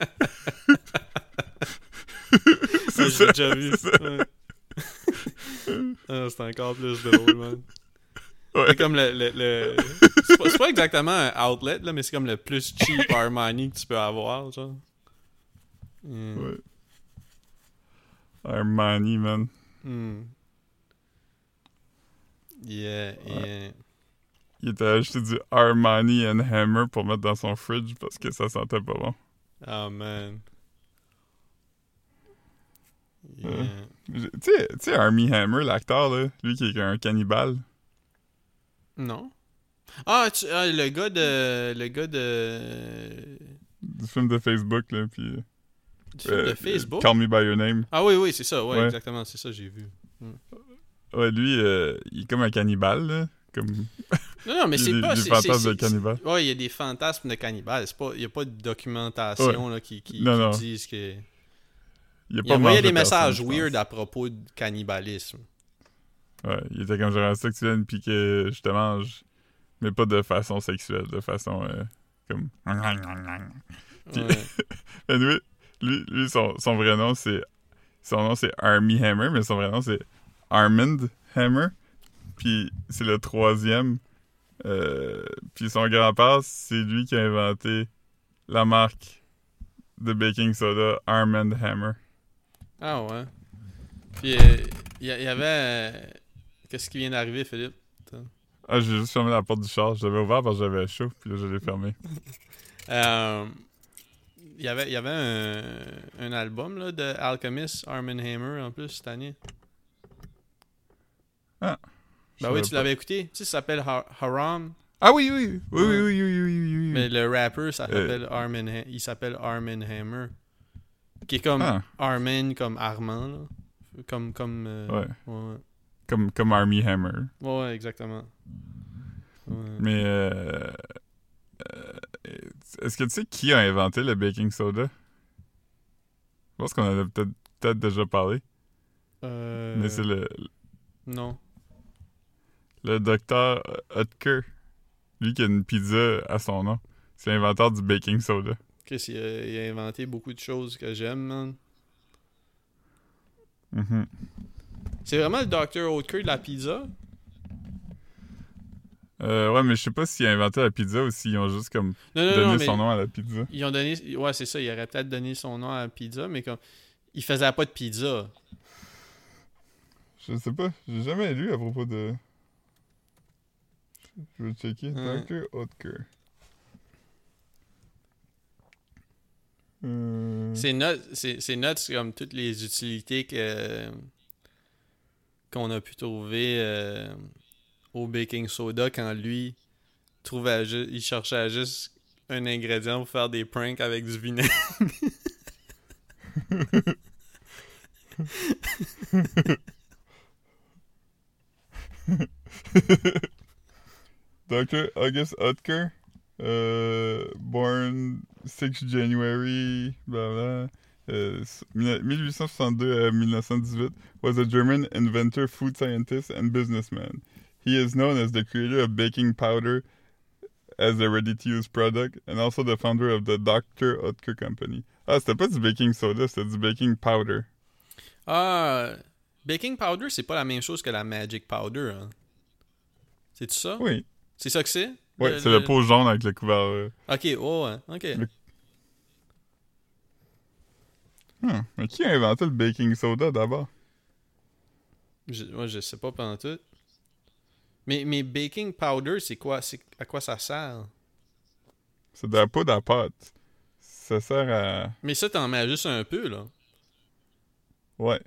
Ça, c'est j'ai ça. déjà vu. c'est. Ouais. ah, c'est encore plus drôle, man. Ouais. C'est comme le. le, le- c'est, pas, c'est pas exactement un outlet, là, mais c'est comme le plus cheap Armani que tu peux avoir, genre. Hmm. Ouais. Armani, man. Hmm. Yeah, yeah. Il était acheté du Armani and Hammer pour mettre dans son fridge parce que ça sentait pas bon. Oh man. Yeah. Tu sais, tu sais, Army Hammer, l'acteur, là, lui qui est un cannibale. Non. Ah, tu- ah, le gars de. Le gars de. Du film de Facebook, là, puis... Du film euh, de Facebook? Call Me By Your Name. Ah oui, oui, c'est ça, ouais, Ouais. exactement, c'est ça, j'ai vu. Ouais, lui, euh, il est comme un cannibale, là. Comme... Non, non, mais il y c'est a pas. des fantasmes de cannibale. Ouais, il y a des fantasmes de pas, il y a pas de documentation là, qui, qui, Non, qui non. disent que. Il, a Il pas envoyait mangé des messages weird à propos de cannibalisme. Ouais, il était comme genre ça que tu viennes puis que je te mange, mais pas de façon sexuelle, de façon euh, comme. Puis-. Anyway, lui, lui son, son vrai nom c'est. Son nom c'est Army Hammer, mais son vrai nom c'est Armand Hammer. Puis c'est le troisième. Euh, puis son grand-père, c'est lui qui a inventé la marque de baking soda Armand Hammer. Ah ouais. Puis euh, il y, il y avait. Qu'est-ce qui vient d'arriver, Philippe? Ah, j'ai juste fermé la porte du char. Je l'avais ouvert parce que j'avais chaud, puis là je l'ai fermé. Euh, Il y avait, y avait un, un album là, de Alchemist, Arm Hammer en plus cette année. Ah. Bah oui, tu l'avais écouté. Tu sais, ça s'appelle Ha- Haram. Ah oui, oui, oui, oui, Ouais. oui, oui, oui, oui, oui, oui. Mais le rapper, ça Euh. s'appelle Armin Ha- il s'appelle Armin Hammer. Qui est comme Ah, Armin comme Armand là. Comme comme euh, ouais. ouais, Comme, comme Army Hammer. ouais, exactement. Ouais. Mais euh, euh, est-ce que tu sais qui a inventé le baking soda? Je pense qu'on en a peut-être déjà parlé. Euh, Mais c'est le, non. le docteur Hutker. Lui qui a une pizza à son nom. C'est l'inventeur du baking soda. Chris, il a, il a inventé beaucoup de choses que j'aime, man. Mhm. C'est vraiment le Dr. Oetker de la pizza? Euh, ouais, mais je sais pas s'il a inventé la pizza ou s'ils ont juste comme Non, non, donné non, son nom à la pizza. ils ont donné... Ouais, c'est ça, il aurait peut-être donné son nom à la pizza, mais comme... Il faisait pas de pizza. Je sais pas, j'ai jamais lu à propos de. Je vais checker. Ouais. Dr. Oetker. Euh... C'est nuts, c'est, comme toutes les utilités que qu'on a pu trouver euh, au baking soda quand lui trouvait il cherchait juste un ingrédient pour faire des pranks avec du vinaigre. Dr. August Oetker, euh, born 6 January, blah blah, euh, s- 1862 à 1918, was a German inventor, food scientist, and businessman. He is known as the creator of baking powder as a ready-to-use product, and also the founder of the Dr. Oetker Company. Ah, c'était pas du baking soda, c'était du baking powder. Ah, baking powder, c'est pas la même chose que la magic powder. Hein. C'est ça? Oui. C'est ça que c'est? Ouais, c'est le pot jaune avec le couvert. euh. OK, oh, OK. Le- Hmm, Mais qui a inventé le baking soda d'abord? Je, moi, je sais pas pendant tout. Mais, mais baking powder, c'est quoi c'est à quoi ça sert? C'est de la poudre à pâte. Ça sert à. Mais ça t'en mets juste un peu là. Ouais.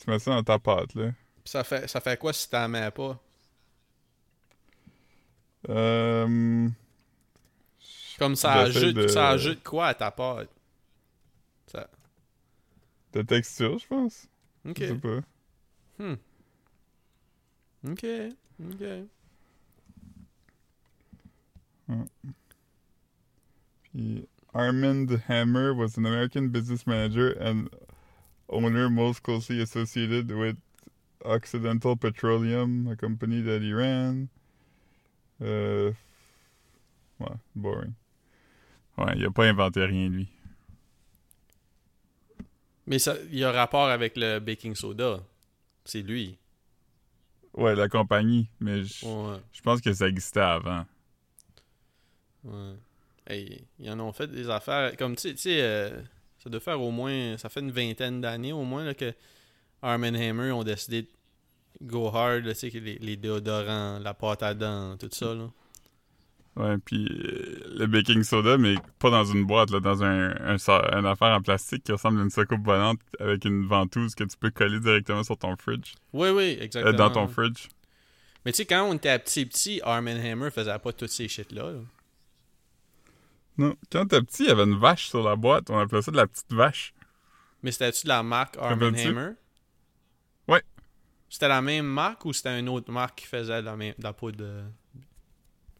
Tu mets ça dans ta pâte, là. Ça fait ça fait quoi si t'en mets pas? Euh. Comme ça ajoute de- ça ajoute quoi à ta pâte? De texture, je pense. OK. Je sais pas. Hmm. OK. OK. Puis Armand Hammer was an American business manager and owner most closely associated with Occidental Petroleum, a company that he ran. Euh... Ouais, boring. Ouais, il a pas inventé rien, lui. Mais ça il y a rapport avec le baking soda. C'est lui. Ouais, la compagnie, mais je Ouais. je pense que ça existait avant. Ouais. Hey, ils en ont fait des affaires. Comme tu sais- euh, ça doit faire au moins. Ça fait une vingtaine d'années au moins là, que Arm Hammer ont décidé de go hard, là, tu sais, que les, les déodorants, la pâte à dents, tout ça. Là. Ouais, puis euh, le baking soda, mais pas dans une boîte, là, dans un, un, affaire en plastique qui ressemble à une soucoupe volante avec une ventouse que tu peux coller directement sur ton fridge. Oui, oui, Euh, exactement. dans ton fridge. Mais tu sais, quand on était petit petit, Arm Hammer faisait pas toutes ces shit-là. là. Non. Quand t'es petit, il y avait une vache sur la boîte. On appelait ça de la petite vache. Mais c'était-tu de la marque Arm? Hammer? Ouais. C'était la même marque ou c'était une autre marque qui faisait de la, même, de la poudre de...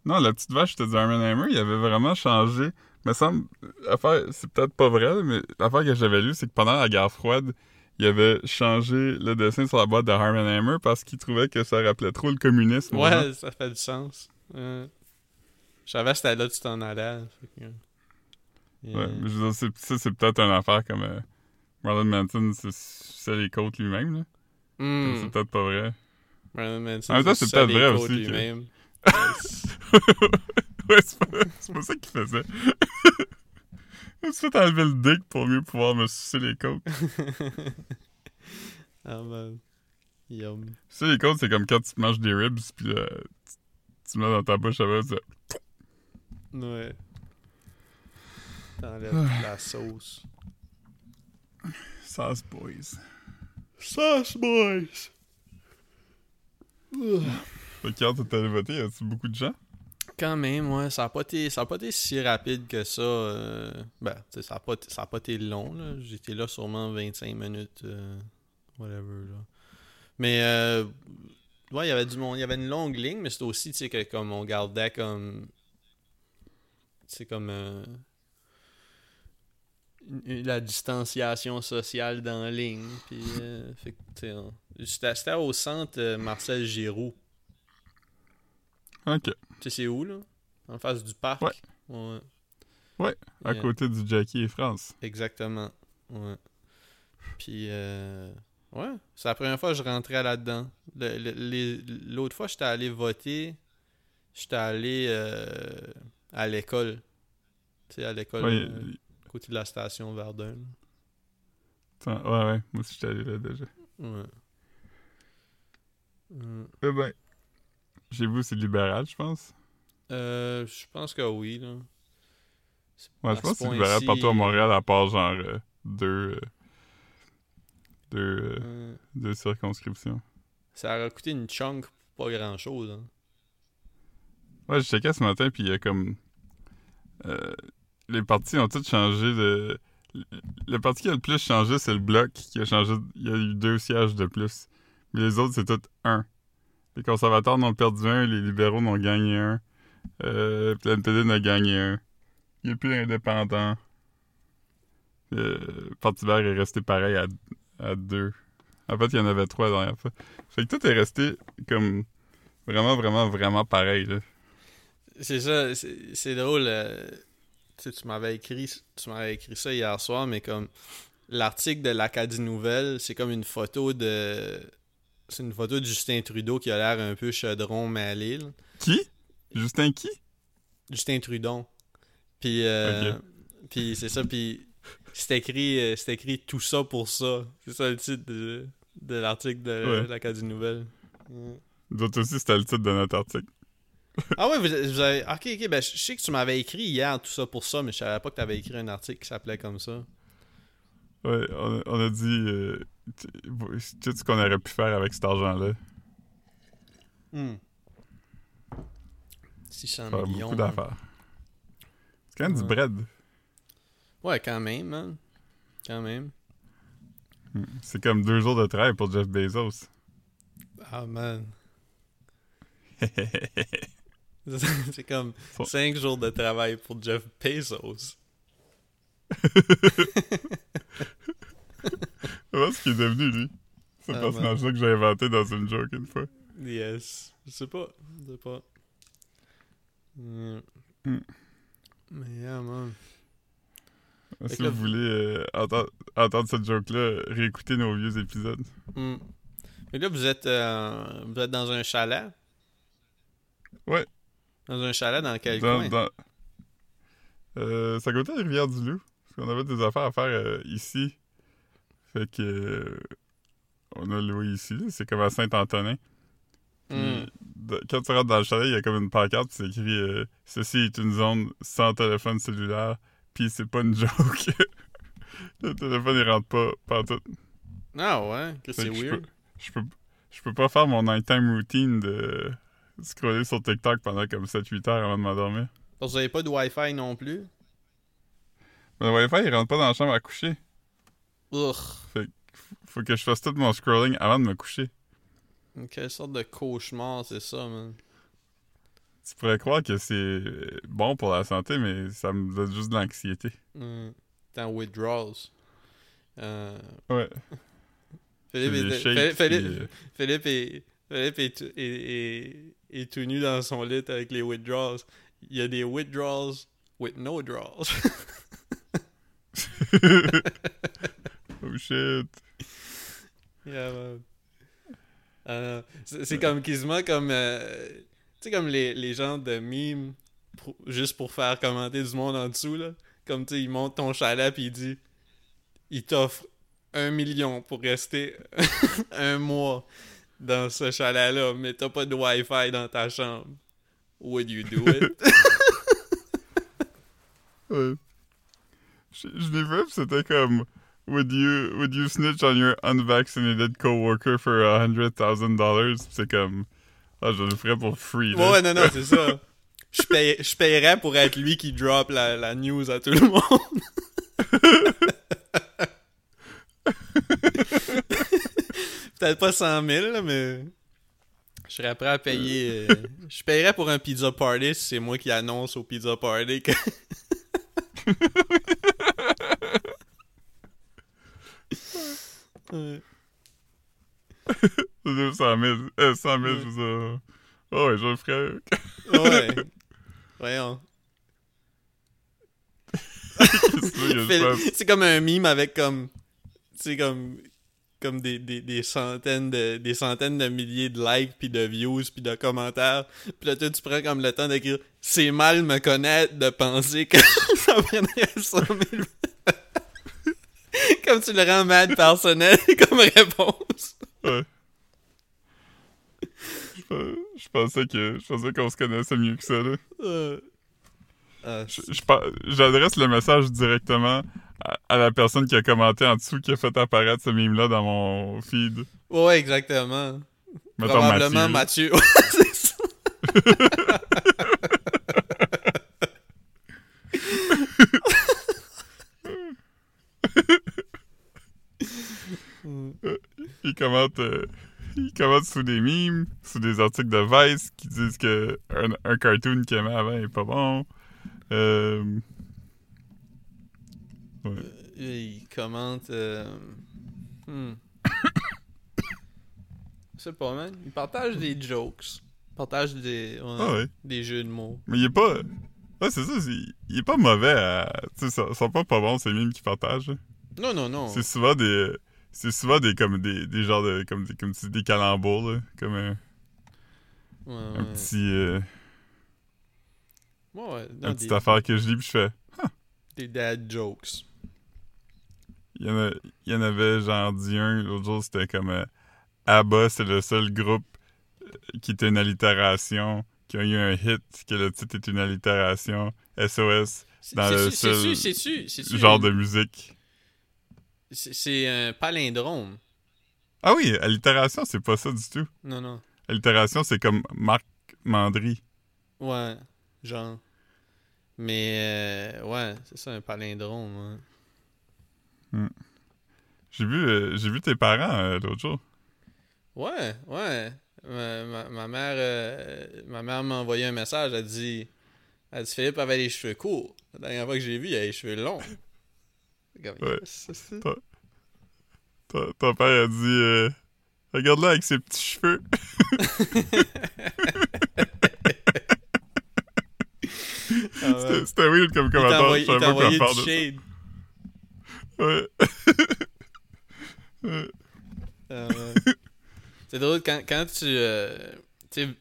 Non, la petite vache, c'était du Arm Hammer. Il avait vraiment changé. Me semble, l'affaire, c'est peut-être pas vrai, mais l'affaire que j'avais lue, c'est que pendant la guerre froide, il avait changé le dessin sur la boîte de Arm Hammer parce qu'il trouvait que ça rappelait trop le communisme. Ouais, ça fait du sens. Euh, je savais que c'était là que tu t'en allais. Ouais, mais je veux dire, ça, c'est peut-être une affaire comme euh, Marlon Manson, c'est les côtes lui-même. là. hmm. C'est peut-être pas vrai. Marilyn Manson, c'est peut-être les vrai côtes aussi que-. ouais, c'est pas, pas ça qu'il faisait. Je me suis fait enlever le dick pour mieux pouvoir me sucer les côtes. ah man. Yum. Sucer les côtes, c'est comme quand tu te manges des ribs, puis là, tu, tu mets dans ta bouche avec ça. Ouais. T'enlèves Ah. la sauce. Sauce boys. Sauce boys! Fait quand allé voter, y a-tu beaucoup de gens? Quand même, ouais, ça a pas pas été si rapide que ça. euh, ben, ça a pas, ça a pas été long, là. J'étais là sûrement 25 minutes, euh, whatever, là. Mais, euh, ouais, il y avait du monde, y avait une longue ligne, mais c'était aussi, tu sais, que comme on gardait comme, c'est comme, la distanciation sociale dans la ligne, c'était au centre Marcel Giroux. Ok. Tu sais, c'est où, là? En face du parc? Ouais. Ouais. À Yeah, côté du Jackie et France. Exactement. Ouais. Puis, euh, ouais, c'est la première fois que je rentrais là-dedans. Le- le- les- L'autre fois, j'étais allé voter. J'étais allé euh, à l'école. Tu sais, à l'école, Ouais, euh, côté de la station Verdun. ouais, ouais. Moi aussi, j'étais allé là déjà. Ouais. Mm. Eh ben. Chez vous, c'est libéral, je pense? Euh, je pense que oui, là. Ouais, je pense que c'est libéral partout à Montréal, à part genre euh, deux, euh, deux, euh, deux circonscriptions. ça aurait coûté une chunk pour pas grand-chose. Hein. Ouais, je checkais ce matin, puis il y a comme. euh, les partis ont tous changé de. Le parti qui a le plus changé, c'est le Bloc, qui a changé. Il y a eu deux sièges de plus. Mais les autres, c'est tout un. Les conservateurs n'ont perdu un, les libéraux n'ont gagné un. Euh, puis le NPD n'a gagné un. Il n'y a plus d'indépendants. Le Parti vert est resté pareil à, à deux. En fait, il y en avait trois la dernière fois. Fait que tout est resté comme vraiment, vraiment, vraiment pareil. Là. C'est ça, c'est c'est drôle. euh, tu sais, tu m'avais écrit, tu m'avais écrit ça hier soir, mais comme l'article de l'Acadie Nouvelle, c'est comme une photo de. C'est une photo de Justin Trudeau qui a l'air un peu chaudron mêlé. là. Qui? Justin qui? Justin Trudon. Puis, euh, puis c'est ça, puis c'est écrit, euh, c'est écrit tout ça pour ça. C'est ça le titre de, de l'article de Ouais. l'Acadie Nouvelle. D'autres aussi, c'était le titre de notre article. Ah ouais, vous, vous avez. Ok, ok, ben je sais que tu m'avais écrit hier tout ça pour ça, mais je savais pas que tu avais écrit un article qui s'appelait comme ça. Ouais, on a, on a dit euh, tu- tout ce qu'on aurait pu faire avec cet argent-là? Hmm. 600 Faire millions. beaucoup hein. d'affaires. C'est quand même du bread. Ouais, quand même, man. Quand même. Hmm. C'est comme deux jours de travail pour Jeff Bezos. Ah, man. C'est comme 5 jours de travail pour Jeff Bezos. Comment ce qu'il est devenu, lui? Ce Ah, personnage-là que j'ai inventé dans une joke une fois. Yes. Je sais pas. Je sais pas. Hmm. Mais yeah, man. Si vous voulez euh, entendre, entendre cette joke-là, réécoutez nos vieux épisodes? Hmm. Et là, vous êtes, euh, vous êtes dans un chalet? Ouais. Dans un chalet dans quel Dans, coin? dans... Euh, ça côté de Rivière-du-Loup. Parce qu'on avait des affaires à faire euh, ici. Fait que. euh, on a loué ici. C'est comme à Saint-Antonin. Hmm. quand tu rentres dans le chalet, il y a comme une pancarte, c'est écrit euh, Ceci est une zone sans téléphone cellulaire. Puis c'est pas une joke. le téléphone, il rentre pas partout. Ah ouais, que c'est que je weird. peux, je, peux, je peux pas faire mon nighttime routine de scroller sur TikTok pendant comme 7-8 heures avant de m'endormir. Parce que vous avez pas de Wi-Fi non plus? Mais le Wi-Fi, il rentre pas dans la chambre à coucher. Ugh. Faut que je fasse tout mon scrolling avant de me coucher. Quelle sorte de cauchemar c'est ça, man? Tu pourrais croire que c'est bon pour la santé, mais ça me donne juste de l'anxiété. Hmm. T'es en withdrawals. Euh, Ouais. Philippe, J'ai des est, Philippe, Philippe, euh, Philippe est, Philippe est- est- est tout nu dans son lit avec les withdrawals. Il y a des withdrawals with no draws. oh shit. Yeah, man. Euh, c'est comme quasiment comme euh, tu sais comme les, les gens de mimes pour- juste pour faire commenter du monde en dessous là comme tu sais il monte ton chalet puis il dit il t'offre un million pour rester un mois dans ce chalet là mais t'as pas de wifi dans ta chambre would you do it? Ouais. Je, je l'ai vu, c'était comme would you, would you snitch on your unvaccinated coworker for a hundred thousand dollars? C'est comme Ah, je le ferais pour free. là. ouais non non c'est ça je paye- je paierais pour être lui qui drop la, la news à tout le monde Peut-être pas 100 000, là, mais je serais prêt à payer. euh, je paierais pour un pizza party si c'est moi qui annonce au pizza party que. Ouais. C'est 200 000. Euh, 100 000, je sais. Oh, ouais, je le ferais. Ouais. Voyons. C'est comme un mime avec comme. C'est comme. Comme des, des, des centaines de des centaines de milliers de likes puis de views puis de commentaires. Puis là toi tu prends comme le temps d'écrire c'est mal me connaître de penser que ça prendrait 100 000 Comme tu le rends mad personnel comme réponse. Ouais. Je, pe- je pensais que je pensais qu'on se connaissait mieux que ça là. Euh. Ah, J'adresse le message directement à, à la personne qui a commenté en dessous qui a fait apparaître ce meme là dans mon feed. ouais, exactement. Mettons Probablement Mathieu. Mathieu. Ouais, c'est ça. Il commente, euh, il commente sous des memes, sous des articles de Vice qui disent que un, un cartoon qu'il aimait avant est pas bon. Euh, Il commente. Euh... Hmm. Je sais pas, man. Il partage des jokes. Il partage des, ouais, ah ouais. des jeux de mots. Mais il est pas. Ouais, c'est ça, c'est- il est pas mauvais à. Tu sais, ça- pas pas bons ces memes qu'il partage. Non, non, non. C'est souvent des. C'est souvent des comme des, des genres de. comme des, comme des calembours, là. Comme un, Ouais, un ouais. petit. euh, Ouais, ouais. Non, un des, petite affaire que je lis puis je fais. des dad jokes. Il y en, a, il y en avait genre dit un l'autre jour, c'était comme euh, ABBA, c'est le seul groupe euh, qui est une allitération, qui a eu un hit, que le titre est une allitération. SOS, Dans le seul genre de musique. C'est un palindrome. Ah oui, allitération, c'est pas ça du tout. Non, non. Allitération, c'est comme Marc Mandry. Ouais, genre. Mais, euh, ouais, c'est ça, un palindrome. ouais. J'ai vu, euh, j'ai vu tes parents euh, l'autre jour. Ouais, ouais. Ma, ma- ma mère, ma mère m'a envoyé un message. Elle dit, elle dit Philippe avait les cheveux courts. La dernière fois que j'ai vu, il avait les cheveux longs. Ouais. ça. Ton, ton père a dit euh, Regarde-le avec ses petits cheveux. Ah. C'était- weird comme Il t'a commentaire. envoyé, il t'a envoyé du shade. Ouais. C'est drôle, quand, quand tu. euh,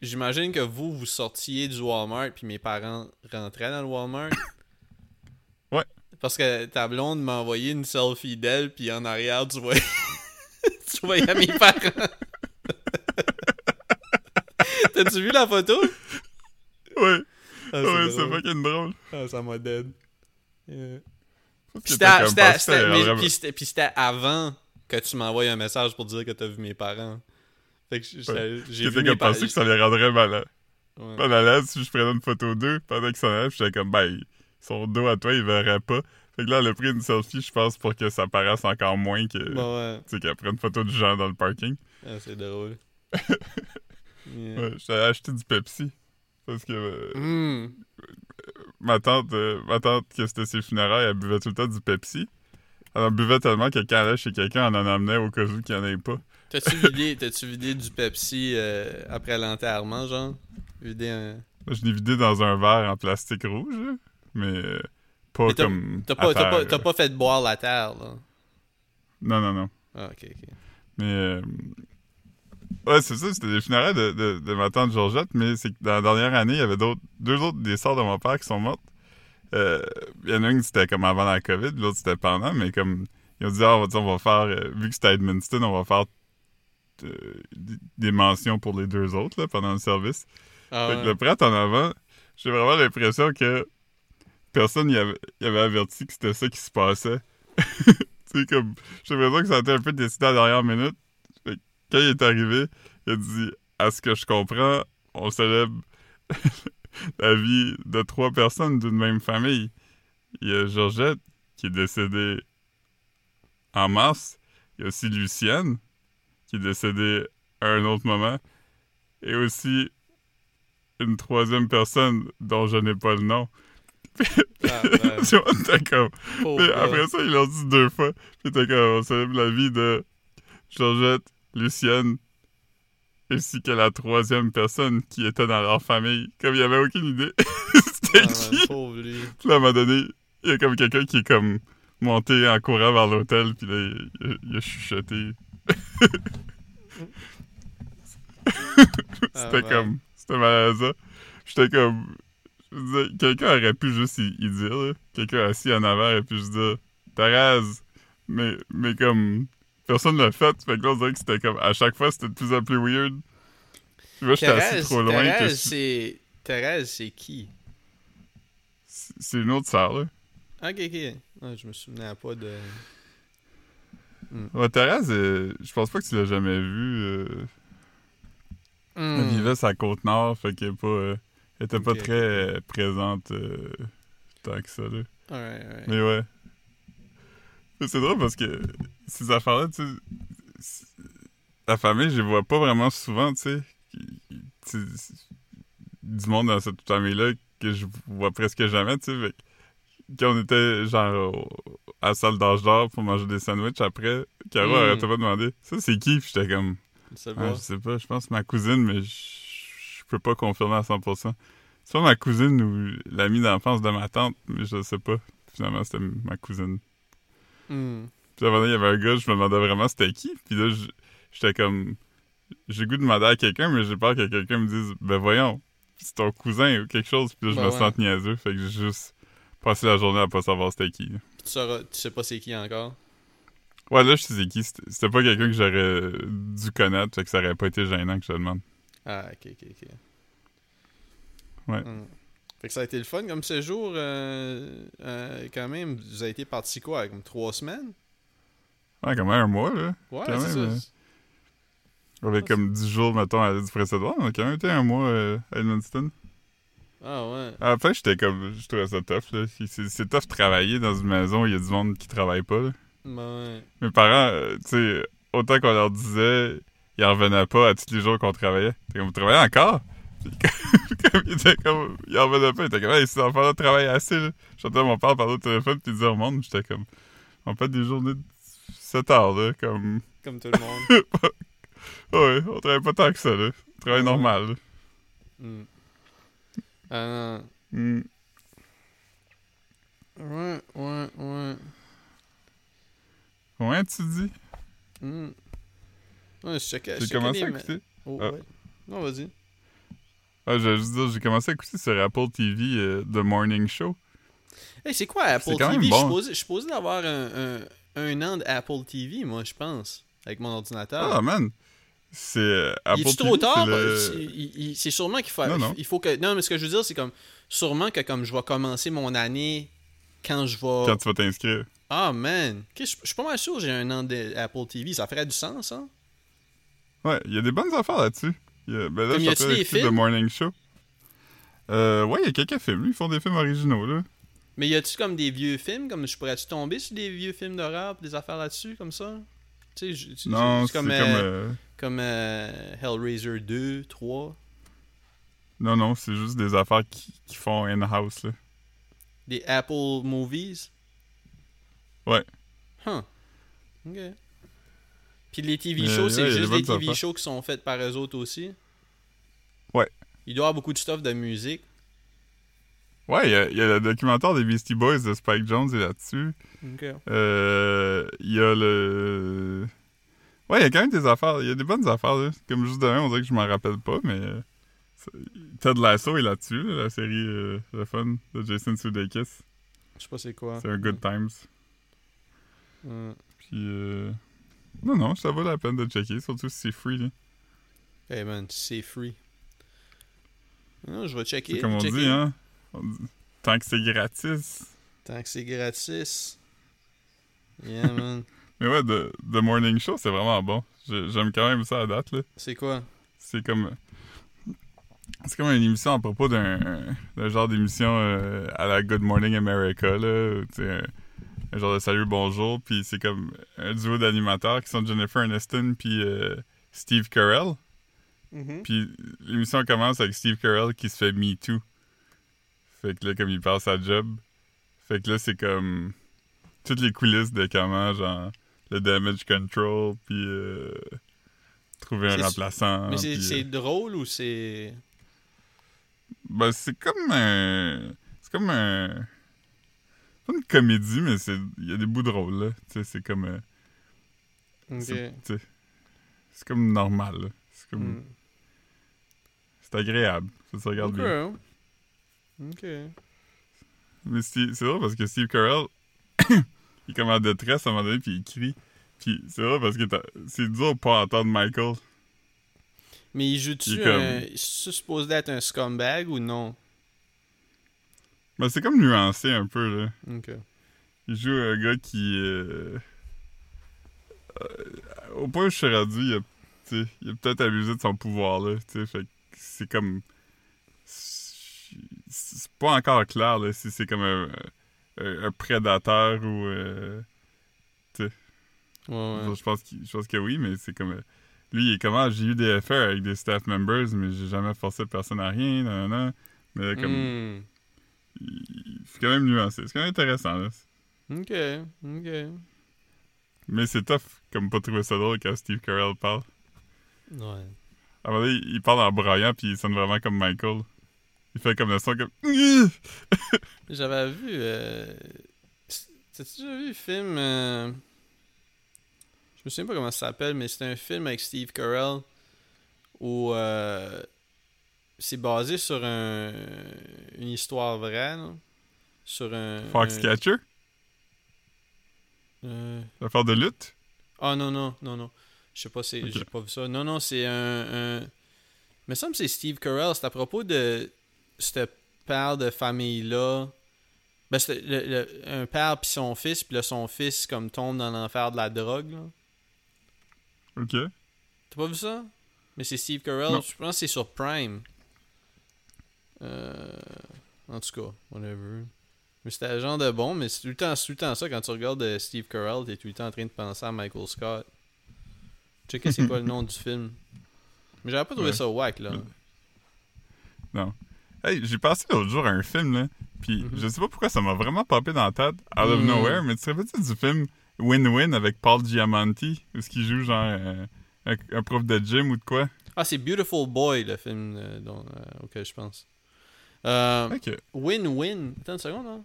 J'imagine que vous, vous sortiez du Walmart, puis mes parents rentraient dans le Walmart. Ouais. Parce que ta blonde m'a envoyé une selfie d'elle, puis en arrière, tu voyais. tu voyais mes parents. T'as-tu vu la photo? Ouais, Ah, ouais, c'est fucking drôle. Ah, ça m'a dead. Yeah. Puis c'était avant que tu m'envoies un message pour dire que t'as vu mes parents. Fait que Ouais. j'ai J'étais vu mes comme pensé que ça les rendrait malade. Ouais. La si je prenais une photo d'eux, pendant qu'ils s'en allaient, j'étais comme, ben, sont dos à toi, ils verraient pas. Fait que là, elle a pris une selfie, je pense, pour que ça paraisse encore moins que. Bon, ouais. Tu sais, qu'elle prenne une photo du gens dans le parking. Ah, c'est drôle. Yeah. Ouais, j'étais allé acheter du Pepsi. Parce que euh, Hmm. ma tante, euh, ma tante, que c'était ses funérailles, elle buvait tout le temps du Pepsi. Elle en buvait tellement que quand elle allait chez quelqu'un, elle en amenait au cas où qu'il n'y en ait pas. T'as-tu vidé, t'as-tu vidé du Pepsi euh, après l'enterrement, genre? Vidé un... Je l'ai vidé dans un verre en plastique rouge, là, mais euh, pas Mais comme. T'as pas, pas, euh. pas fait boire la terre, là? Non, non, non. Ah, ok, ok. Mais. euh, Ouais, c'est ça, c'était les funérailles de, de, de ma tante Georgette, mais c'est que dans la dernière année, il y avait d'autres, deux autres des sœurs de mon père qui sont mortes. Euh, Il y en a une, c'était comme avant la COVID, l'autre, c'était pendant, mais comme. Ils ont dit, ah, on va, on va faire. vu que c'était Edmundston, on va faire des- des mentions pour les deux autres, là, pendant le service. Ah, Fait que ouais. le prêtre en avant, j'ai vraiment l'impression que personne y avait, averti que c'était ça qui se passait. tu sais, comme, j'ai l'impression que ça a été un peu décidé à la dernière minute. Quand il est arrivé, il a dit, à ce que je comprends, on célèbre la vie de trois personnes d'une même famille. Il y a Georgette, qui est décédée en mars. Il y a aussi Lucienne, qui est décédée à un autre moment. Et aussi une troisième personne dont je n'ai pas le nom. Ah, vois, t'es comme... après ça, ils l'ont dit deux fois. Puis t'es comme, on célèbre la vie de Georgette, Lucienne, ainsi que la troisième personne qui était dans leur famille. Comme il y avait aucune idée. C'était Ah, qui? pauvre lui. Puis là, à un moment donné, il y a comme quelqu'un qui est comme monté en courant vers l'hôtel, puis là, il, a- il a chuchoté. Ah, C'était ben. comme... C'était malaisant. J'étais comme... Quelqu'un aurait pu juste y, y dire, là. Quelqu'un assis en avant aurait pu juste dire « Thérèse! » Mais, mais comme... Personne l'a fait, fait que là, on dirait que c'était comme... À chaque fois, c'était de plus en plus weird. Puis moi, j'étais assis trop loin Thérèse, c'est... Thérèse, c'est qui? C'est une autre sœur, là. Ok, ok. Je me souvenais pas de... Ouais, Thérèse, euh, je pense pas que tu l'as jamais vue. euh, Elle Hmm. vivait sur la côte nord, fait qu'elle est pas, euh, elle était pas très euh, présente euh, tant que ça. Là. Alright, alright. Mais ouais. Mais C'est drôle parce que ces affaires-là, tu sais, la famille, je les vois pas vraiment souvent, tu sais. Tu sais, Du monde dans cette famille-là que je vois presque jamais, tu sais. Quand on était genre au- à la salle d'âge d'or pour manger des sandwichs après, Caro Mm. arrêtait pas de demander ça c'est qui? Puis j'étais comme ah, je sais pas, je pense ma cousine, mais je peux pas confirmer à 100%. C'est pas ma cousine ou l'amie d'enfance de ma tante, mais je sais pas. Finalement, c'était ma cousine. Hmm. Puis avant, il y avait un gars, je me demandais vraiment c'était qui. Puis là, j'étais comme. J'ai goût de demander à quelqu'un, mais j'ai peur que quelqu'un me dise Ben voyons, c'est ton cousin ou quelque chose. Puis là, je Ben me ouais. sens niaiseux. Fait que j'ai juste passé la journée à pas savoir c'était qui. Tu, sauras, tu sais pas c'est qui encore? Ouais, là, je sais qui. C'était c'était pas quelqu'un que j'aurais dû connaître. Fait que ça aurait pas été gênant que je te demande. Ah, ok, ok, ok. Ouais. Hmm. Fait que ça a été le fun comme séjour, euh, euh, quand même. Vous avez été parti quoi, comme trois semaines? Ouais, quand même un mois, là. Ouais, Quand même, ça. Avec Ah, comme 10 jours, mettons, à du précédent. On a quand même été un mois euh, à Edmundston. Ah ouais. À la fin, j'étais comme. Je trouvais ça tough, là. C'est tough de travailler dans une maison où il y a du monde qui travaille pas, là. Ben ouais. Mes parents, euh, tu sais, autant qu'on leur disait, ils en revenaient pas à tous les jours qu'on travaillait. T'es comme, vous travaillez encore? Puis comme, comme, en revenaient pas. Ils étaient comme, hey, ces enfants-là travaillent assez, là. J'entendais mon père parler au téléphone, puis il disait au monde, j'étais comme, on fait des journées de 7 heures, là, comme, Comme tout le monde. ouais, on travaille pas tant que ça, là. On travaille Ouais. normal, là. Ah non. Hmm. Ouais, ouais, ouais. Ouais, tu dis? Ouais, je checkais. je J'ai commencé à écouter. Oh, Ah. ouais. Non, vas-y. Ah, j'allais juste dire, j'ai commencé à écouter sur Apple TV euh, The Morning Show. Hey, c'est quoi Apple TV? Je suis je supposé d'avoir un, un, un an d'Apple TV, moi, je pense, avec mon ordinateur. Ah, man! C'est euh, Apple TV, trop tard? c'est le- sûrement qu'il faut, Non, non. il faut que... Non, mais ce que je veux dire, c'est comme... Sûrement que comme je vais commencer mon année quand je vais... Quand tu vas t'inscrire. Ah, man! Je je suis pas mal sûr que j'ai un an d'Apple TV. Ça ferait du sens, hein? Ouais, il y a des bonnes affaires là-dessus. A- Ben là, Comme je suis des films? Morning Show. Euh, ouais, il y a quelques films. Ils font des films originaux, là. Mais y a-tu comme des vieux films? Comme je pourrais-tu tomber sur des vieux films d'horreur des affaires là-dessus, comme ça? Tu sais, Non, c'est comme, comme... euh, comme euh, Hellraiser 2, 3. Non, non, c'est juste des affaires qui, qui font in-house, là. Des Apple Movies? Ouais. Huh. Ok. Puis les TV shows, c'est juste des TV affaires. shows qui sont faits par eux autres aussi? Ouais. Il doit y avoir beaucoup de stuff de musique. Ouais, il y a, il y a le documentaire des Beastie Boys de Spike Jones est là-dessus. Ok. Euh, Il y a le... Ouais, il y a quand même des affaires. Il y a des bonnes affaires, là. Comme juste demain, on dirait que je m'en rappelle pas, mais... euh, Ted Lasso est là-dessus, là, la série euh, Le Fun de Jason Sudeikis. Je sais pas c'est quoi. C'est un Good Times. Hmm. Puis, euh... Non, non, ça vaut la peine de checker, surtout si c'est free, là. Hey man, c'est free. Non, je vais checker. C'est comme on checker. dit, hein. On dit, Tant que c'est gratis. Tant que c'est gratis. Yeah, man. Mais ouais, The, The Morning Show, c'est vraiment bon. J'ai- J'aime quand même ça à date, là. C'est quoi? C'est comme... C'est comme une émission à propos d'un genre d'émission euh, à la Good Morning America, là. tu sais, Un, genre de salut, bonjour. Puis c'est comme un duo d'animateurs qui sont Jennifer Aniston puis euh, Steve Carell. Mhm. Puis l'émission commence avec Steve Carell qui se fait Me Too. Fait que là, comme il passe sa job, fait que là, c'est comme toutes les coulisses de comment, genre, le damage control, puis euh, trouver un remplaçant. Mais c'est euh, drôle ou c'est. ben, c'est comme un. C'est comme un. Pas une comédie, mais c'est il y a des bouts drôles, là. Tu sais, c'est comme. euh, c'est comme normal, là. C'est comme. Hmm. C'est agréable. Ça se regarde Ok. bien. Ok. Mais c'est drôle parce que Steve Carell, il est comme en détresse à un moment donné, puis il crie. Puis c'est drôle parce que c'est dur de pas entendre Michael. Mais il joue-tu comme- un. C'est supposé être un scumbag ou non? Mais c'est comme nuancé un peu, là. Il joue un gars qui. euh, euh, au point où je suis rendu, il a, il peut-être abusé de son pouvoir, là. Fait c'est comme. C'est pas encore clair, là, si c'est comme un, un, un prédateur ou. euh, Ouais, ouais. Je pense, je pense que oui, mais c'est comme. Lui, il est comment J'ai eu des affaires avec des staff members, mais j'ai jamais forcé personne à rien. Mais comme. Hmm. C'est quand même nuancé. C'est quand même intéressant. Là. Ok. Ok. Mais c'est tough, comme pas trouver ça drôle quand Steve Carell parle. Ouais. À un moment donné, il parle en braillant, puis il sonne vraiment comme Michael. Il fait comme le son comme. J'avais vu. Euh... T'as-tu déjà vu le film. euh, Je me souviens pas comment ça s'appelle, mais c'est un film avec Steve Carell où euh, c'est basé sur un... une histoire vraie. là. Sur un. Foxcatcher un- euh, L'affaire de lutte? Ah non, non, non, non. Je sais pas, c'est... Ok. j'ai pas vu ça. Non, non, c'est un... un... Mais ça me c'est Steve Carell. C'est à propos de ce père de famille-là. Ben, c'est le- le- un père puis son fils, puis là, son fils, comme, tombe dans l'enfer de la drogue, là. Ok. T'as pas vu ça? Mais c'est Steve Carell. Non. Je pense que c'est sur Prime. Euh... En tout cas, whatever. Mais c'était un genre de bon, mais c'est tout le tout le temps ça. Quand tu regardes euh, Steve Carell, t'es tout le temps en train de penser à Michael Scott. Checker c'est quoi le nom du film. Mais j'avais pas trouvé Ouais. ça whack, là. Non. Hey, j'ai passé l'autre jour à un film, là. Puis Mhm. je sais pas pourquoi ça m'a vraiment popé dans la tête, out of Mhm. nowhere, mais tu te rappelles du film Win-Win avec Paul Giamatti, où ce qu'il joue genre euh, un, un prof de gym ou de quoi? Ah, c'est Beautiful Boy, le film euh, dont, euh, auquel je pense. Euh. Win-win. Attends une seconde, hein.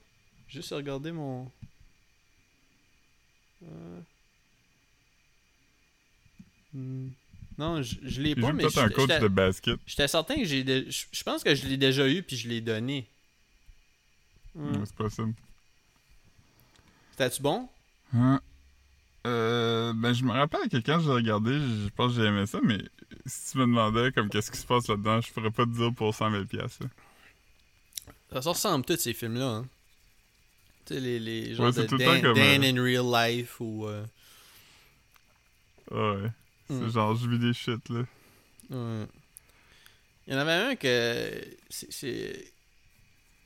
Juste regarder mon. Euh. Hmm. Non, je, je l'ai pas, mais peut-être un coach de basket. j'étais certain que j'ai. dé- Je pense que je l'ai déjà eu puis je l'ai donné. Hmm. C'est possible. C'était-tu bon? Hein? Euh, ben, je me rappelle que quand j'ai regardé, je pense que j'ai aimé ça, mais si tu me demandais comme qu'est-ce qui se passe là-dedans, je pourrais pas te dire pour 100 000 piastres. Ça ressemble tous ces films-là. Hein. Tu sais, les, les genres Ouais, de Dan, temps comme, Dan euh, in Real Life ou. euh, ouais. C'est Hmm. genre, je vis des shit, là. Ouais. Il y en avait un que c'est c'est,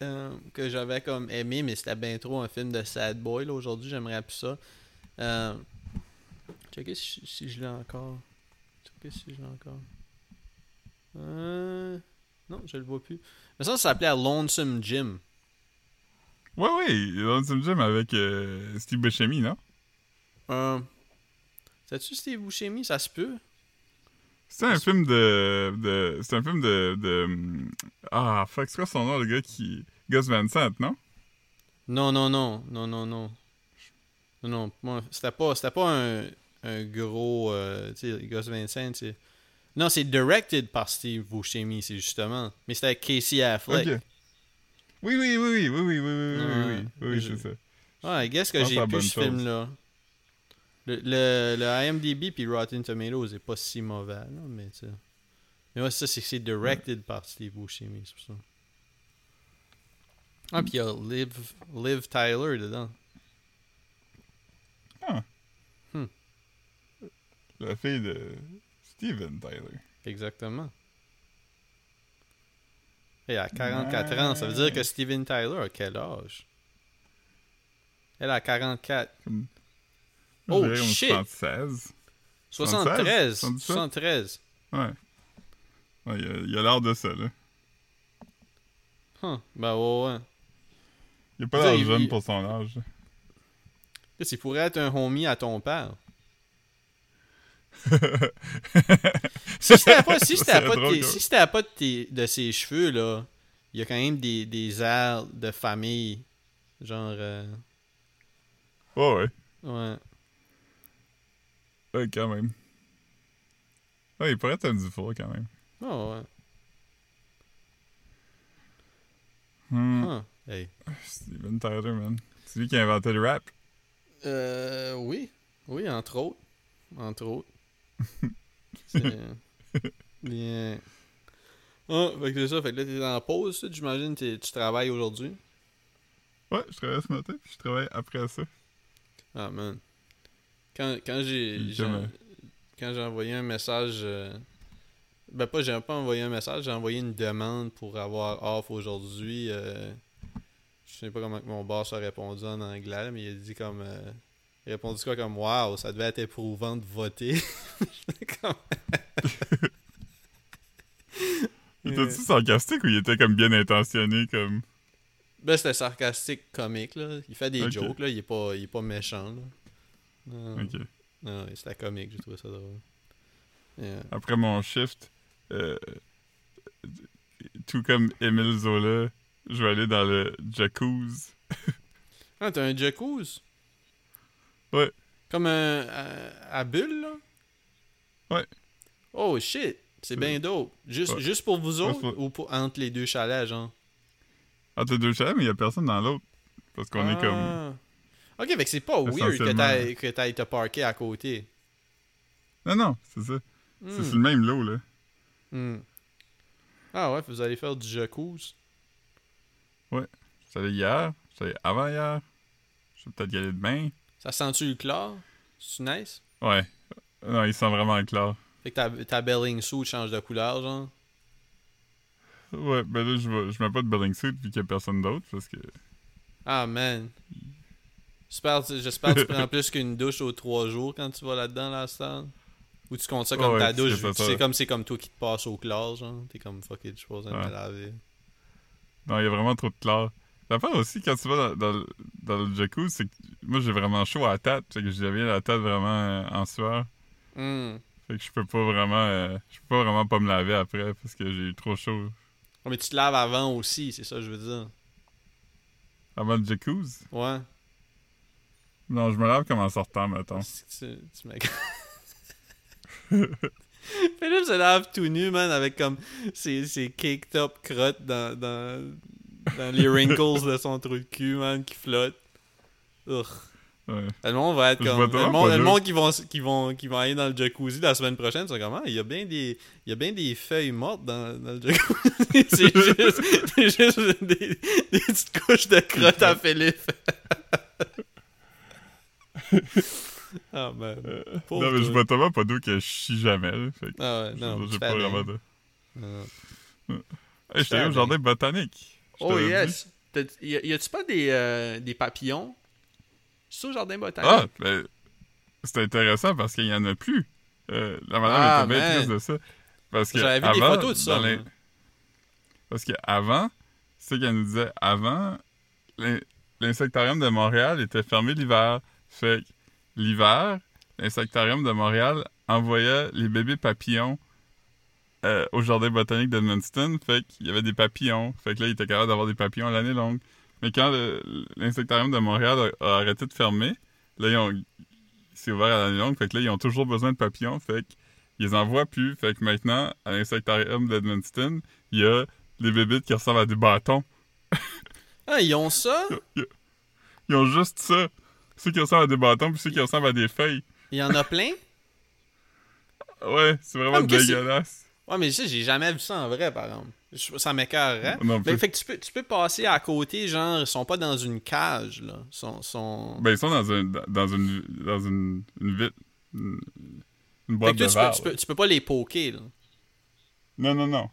euh, que j'avais comme aimé, mais c'était bien trop un film de sad boy. là. Aujourd'hui, j'aimerais plus ça. Euh, checker si, si je l'ai encore. Checker si je l'ai encore. Euh, non, je le vois plus. Mais ça, ça s'appelait Lonesome Jim. Ouais, ouais, Lonesome Jim avec euh, Steve Buscemi, non? Euh, C'est-tu Steve Buscemi? Ça se peut? C'est un film de. de c'est un film de, de. Ah, fuck, c'est quoi son nom, le gars qui. Gus Van Sant, non? Non, non, non. Non, non, non. Non, non. C'était pas, c'était pas un, un gros. euh, tu sais, Gus Vincent, c'est. Non, c'est directed par Steve Buscemi, c'est justement. Mais c'était avec Casey Affleck. Okay. Oui, oui, oui, oui, oui, oui, oui, oui, ah, oui, oui, oui, je... c'est ça. Ouais, guess que j'ai plus ce film-là. Le, le, le, IMDb puis Rotten Tomatoes est pas si mauvais, là, mais tu Mais ouais, ça, c'est directed par Steve Buscemi, c'est pour ça. Ah, puis il y a Liv, Liv Tyler dedans. Ah. Hmm. La fille de Steven Tyler. Exactement. Et à 44 ans, ça veut dire que Steven Tyler a quel âge? Elle a 44. Comme... Oh, dirais shit! 76. 73! 77? 73. Ouais. Ouais, il a- il a l'air de ça, là. Huh. Ben ouais, ouais. Il a pas l'air jeune il- pour son âge. Qu'il pourrait être un homie à ton père? Si c'était pas, si c'était pas, drôle, tes- si c'était pas de, tes- de ses cheveux, là, il y a quand même des, des airs de famille. Genre, euh, Ouais, ouais. ouais. Ouais, quand même. Ouais, il pourrait être un Dufour, quand même. Oh, ouais. Hmm. Huh. Hey. Steven Tyler, man. C'est lui qui a inventé le rap? Euh, oui. Oui, entre autres. Entre autres. C'est... Bien. Ah, fait que c'est ça. Fait que là, t'es en pause, j'imagine que tu travailles aujourd'hui. Ouais, je travaille ce matin, puis je travaille après ça. Ah, man. Quand, quand j'ai... Quand j'ai envoyé un message... euh, Ben, pas, j'ai pas envoyé un message, j'ai envoyé une demande pour avoir off aujourd'hui. euh, Je sais pas comment mon boss a répondu en anglais, mais il a dit comme... euh, Il a répondu quoi comme Waouh, ça devait être éprouvant de voter. Comme- Il était-tu sarcastique ou il était comme bien intentionné, comme... Ben, c'était sarcastique, comique, là. Il fait des Ok. jokes, là. Il est pas, il est pas méchant, là. Non, Ok. non, c'était comique, j'ai trouvé ça drôle. Yeah. Après mon shift, euh, tout comme Émile Zola, je vais aller dans le jacuzzi. Ah, t'as un jacuzzi? Ouais. Comme un... à, à bulle, là? Ouais. Oh, shit! C'est bien dope. Juste, Ouais. juste pour vous Ouais, autres ou pour, entre les deux chalets, genre? Entre deux chalets, mais il y a personne dans l'autre. Parce qu'on est comme... Ah. Ok, fait que c'est pas weird que t'ailles te parker à côté. Non, non, c'est ça. C'est Hmm. sur le même lot, là. Hmm. Ah ouais, vous allez faire du jacuzzi. J'allais hier, j'allais avant-hier. Je vais peut-être y aller demain. Ça sent-tu le clair? C'est nice? Ouais. Non, ils sont vraiment clairs. Fait que ta, ta belling suit change de couleur, genre? Ouais, ben là, je, je mets pas de belling suit vu qu'il y a personne d'autre parce que. Ah, man. J'espère j'espère que tu prends plus qu'une douche aux trois jours quand tu vas là-dedans, la salle. Ou tu comptes ça comme Ouais, ta douche, c'est comme c'est comme toi qui te passe au clair, genre. T'es comme fuck it, je un Ouais. me laver. Non, il y a vraiment trop de clair. L'affaire aussi, quand tu vas dans, dans, le- dans le jacuzzi, c'est que moi j'ai vraiment chaud à la tête. Fait que j'avais la tête vraiment euh, en sueur. Hmm. Fait que je peux pas vraiment. euh, je peux pas vraiment pas me laver après parce que j'ai eu trop chaud. Oh, mais tu te laves avant aussi, c'est ça que je veux dire. Avant le jacuzzi? Ouais. Non, je me lave comme en sortant, mettons. Tu, tu Philippe se lave tout nu, man, avec comme ses, ses caked up crottes dans, dans, dans les wrinkles de son trou de cul, man, qui flotte. Ouais. Le monde va être comme. Le monde, le monde qui, vont, qui, vont, qui vont aller dans le jacuzzi la semaine prochaine, c'est comment il y a bien des, il y a bien des feuilles mortes dans, dans le jacuzzi. c'est juste, des, des petites couches de crottes à Philippe. ah. Pauvre non, mais je vois tellement pas d'eau que je chie jamais. Là, fait que Ah ouais, non, j'ai pas vraiment de. Hey, j'étais au jardin botanique. Oh yes! T'as- Y a- y a-tu pas des, euh, des papillons? C'est au jardin Ah, botanique? ben, c'est intéressant parce qu'il y en a plus. Euh, la madame Ah, était bien triste de ça. Parce que J'avais vu des photos de ça, les-. Parce que avant, c'est ce qu'elle nous disait, avant, l'in- l'insectarium de Montréal était fermé l'hiver. Fait que l'hiver, l'insectarium de Montréal envoyait les bébés papillons euh, au jardin botanique d'Edmundston. Fait qu'il y avait des papillons. Fait que là, il était capable d'avoir des papillons l'année longue. Mais quand l'insectarium de Montréal a, a arrêté de fermer, là, ils ont, c'est ouvert à l'année longue. Fait que là, ils ont toujours besoin de papillons. Fait qu'ils les envoient plus. Fait que maintenant, à l'insectarium d'Edmundston, il y a des bébites qui ressemblent à des bâtons. Ah, ils ont ça? Ils ont juste ça. Ceux qui ressemblent à des bâtons, puis ceux qui ressemblent à des feuilles. Il y en a plein? Ouais, c'est vraiment Ah, dégueulasse. Ouais, mais ça, j'ai jamais vu ça en vrai, par exemple. Ça m'écœurerait. Fait, plus. fait que tu peux, tu peux passer à côté, genre, ils sont pas dans une cage, là. Ils sont... sont... Ben, ils sont dans, un, dans une, dans une, une vitre. Une, boîte de tu peux, tu, peux, tu peux pas les poker, là. Non, non, non.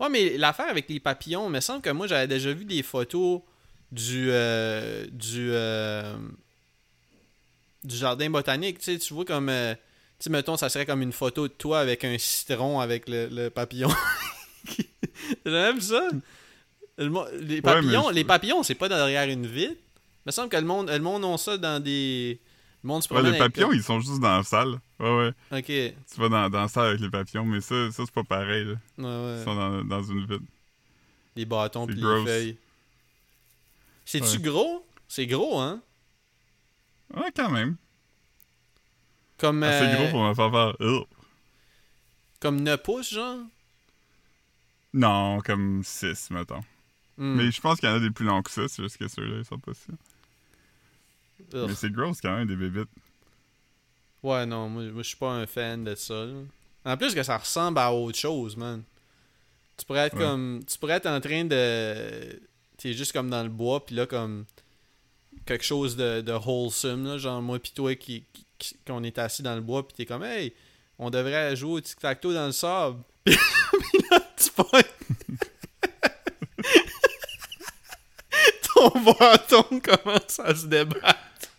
Ouais, mais l'affaire avec les papillons, il me semble que moi, j'avais déjà vu des photos du... euh, du... euh, du jardin botanique, tu sais, tu vois comme... euh, sais, mettons, ça serait comme une photo de toi avec un citron avec le, le papillon. J'ai jamais vu ça. Le les papillons, les papillons, c'est pas derrière une vitre. Il me semble que le monde, le monde ont ça dans des... Le monde se Ouais, les papillons, ils sont juste dans la salle. Ouais, ouais. Ok, ouais, Tu vas dans, dans la salle avec les papillons, mais ça, ça c'est pas pareil. Là. ouais. Ils sont dans, dans une vitre. Les bâtons puis les feuilles. C'est-tu Ouais. gros? C'est gros, hein? Ouais, quand même. Comme, Assez euh, gros pour me faire faire. Ugh. comme 9 pouces, genre? Non, comme 6, mettons. Hmm. Mais je pense qu'il y en a des plus longs que ça, c'est juste que ceux-là, ils sont pas. Ugh. Mais c'est gross quand même, des bébites. Ouais, non, moi, moi je suis pas un fan de ça. là. En plus que ça ressemble à autre chose, man. Tu pourrais être Ouais. comme. Tu pourrais être en train de. T'es juste comme dans le bois, puis là, comme. Quelque chose de, de wholesome, là. Genre, moi, pis toi, qui- qu'on est assis dans le bois, pis t'es comme, hey, on devrait jouer au tic-tac-toe dans le sable. Puis là, tu. Ton bâton commence à se débattre.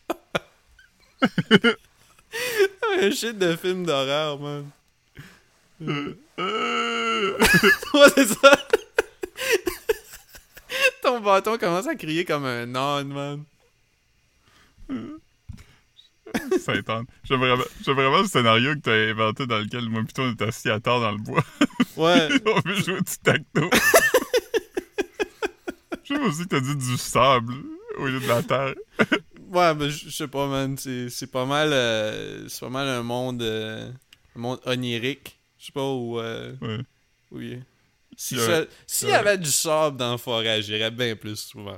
Un shit de film d'horreur, man. Ouais, c'est ça. Ton bâton commence à crier comme un âne, man. Saint-Anne. J'aime vraiment, le scénario que t'as inventé dans lequel moi plutôt on est assis à terre dans le bois. Ouais. on veut jouer au tic-tac-toe. J'aime aussi que t'as dit du sable au lieu de la terre. Ouais, mais je je sais pas, man. C'est pas mal. euh, c'est pas mal un monde. euh, un monde onirique. Je sais pas où. euh, Ouais. où il est. Si S'il y avait du sable dans la forêt, j'irais bien plus souvent.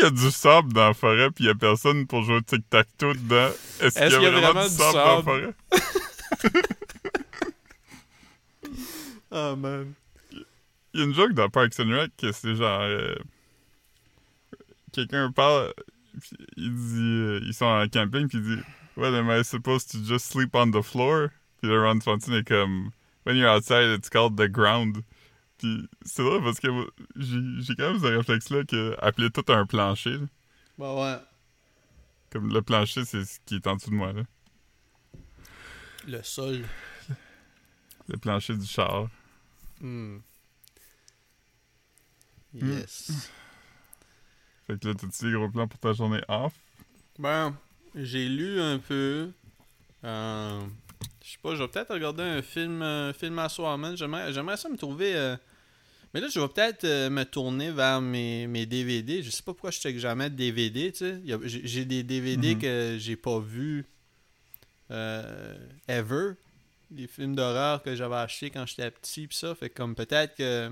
S'il y a du sable dans la forêt puis il y a personne pour jouer au tic-tac-toe dedans, est-ce qu'il y, a vraiment, du sable, dans la forêt? Oh, man. Il y a une joke dans Parks and Rec que c'est genre. euh, Quelqu'un parle, puis il dit. euh, ils sont en camping, puis il dit Well, am I supposed to just sleep on the floor? Puis là, Ron Swanson est comme When you're outside, it's called the ground. Puis c'est drôle parce que j'ai quand même ce réflexe-là que appeler tout un plancher. là. Bah ouais. Comme le plancher, c'est ce qui est en dessous de moi. Là. Le sol. Le plancher du char. Hmm. Yes. Fait que là, t'as-tu des gros plans pour ta journée off? Ben, j'ai lu un peu. Euh, je sais pas, je vais peut-être regarder un film, euh, film à soir, man. J'aimerais, j'aimerais ça me trouver. euh, Mais là, je vais peut-être euh, me tourner vers mes, mes DVD. Je sais pas pourquoi je check jamais de DVD, tu sais. J'ai, des DVD Mhm. que j'ai pas vus euh, ever. Les films d'horreur que j'avais achetés quand j'étais petit, pis ça. Fait comme peut-être que.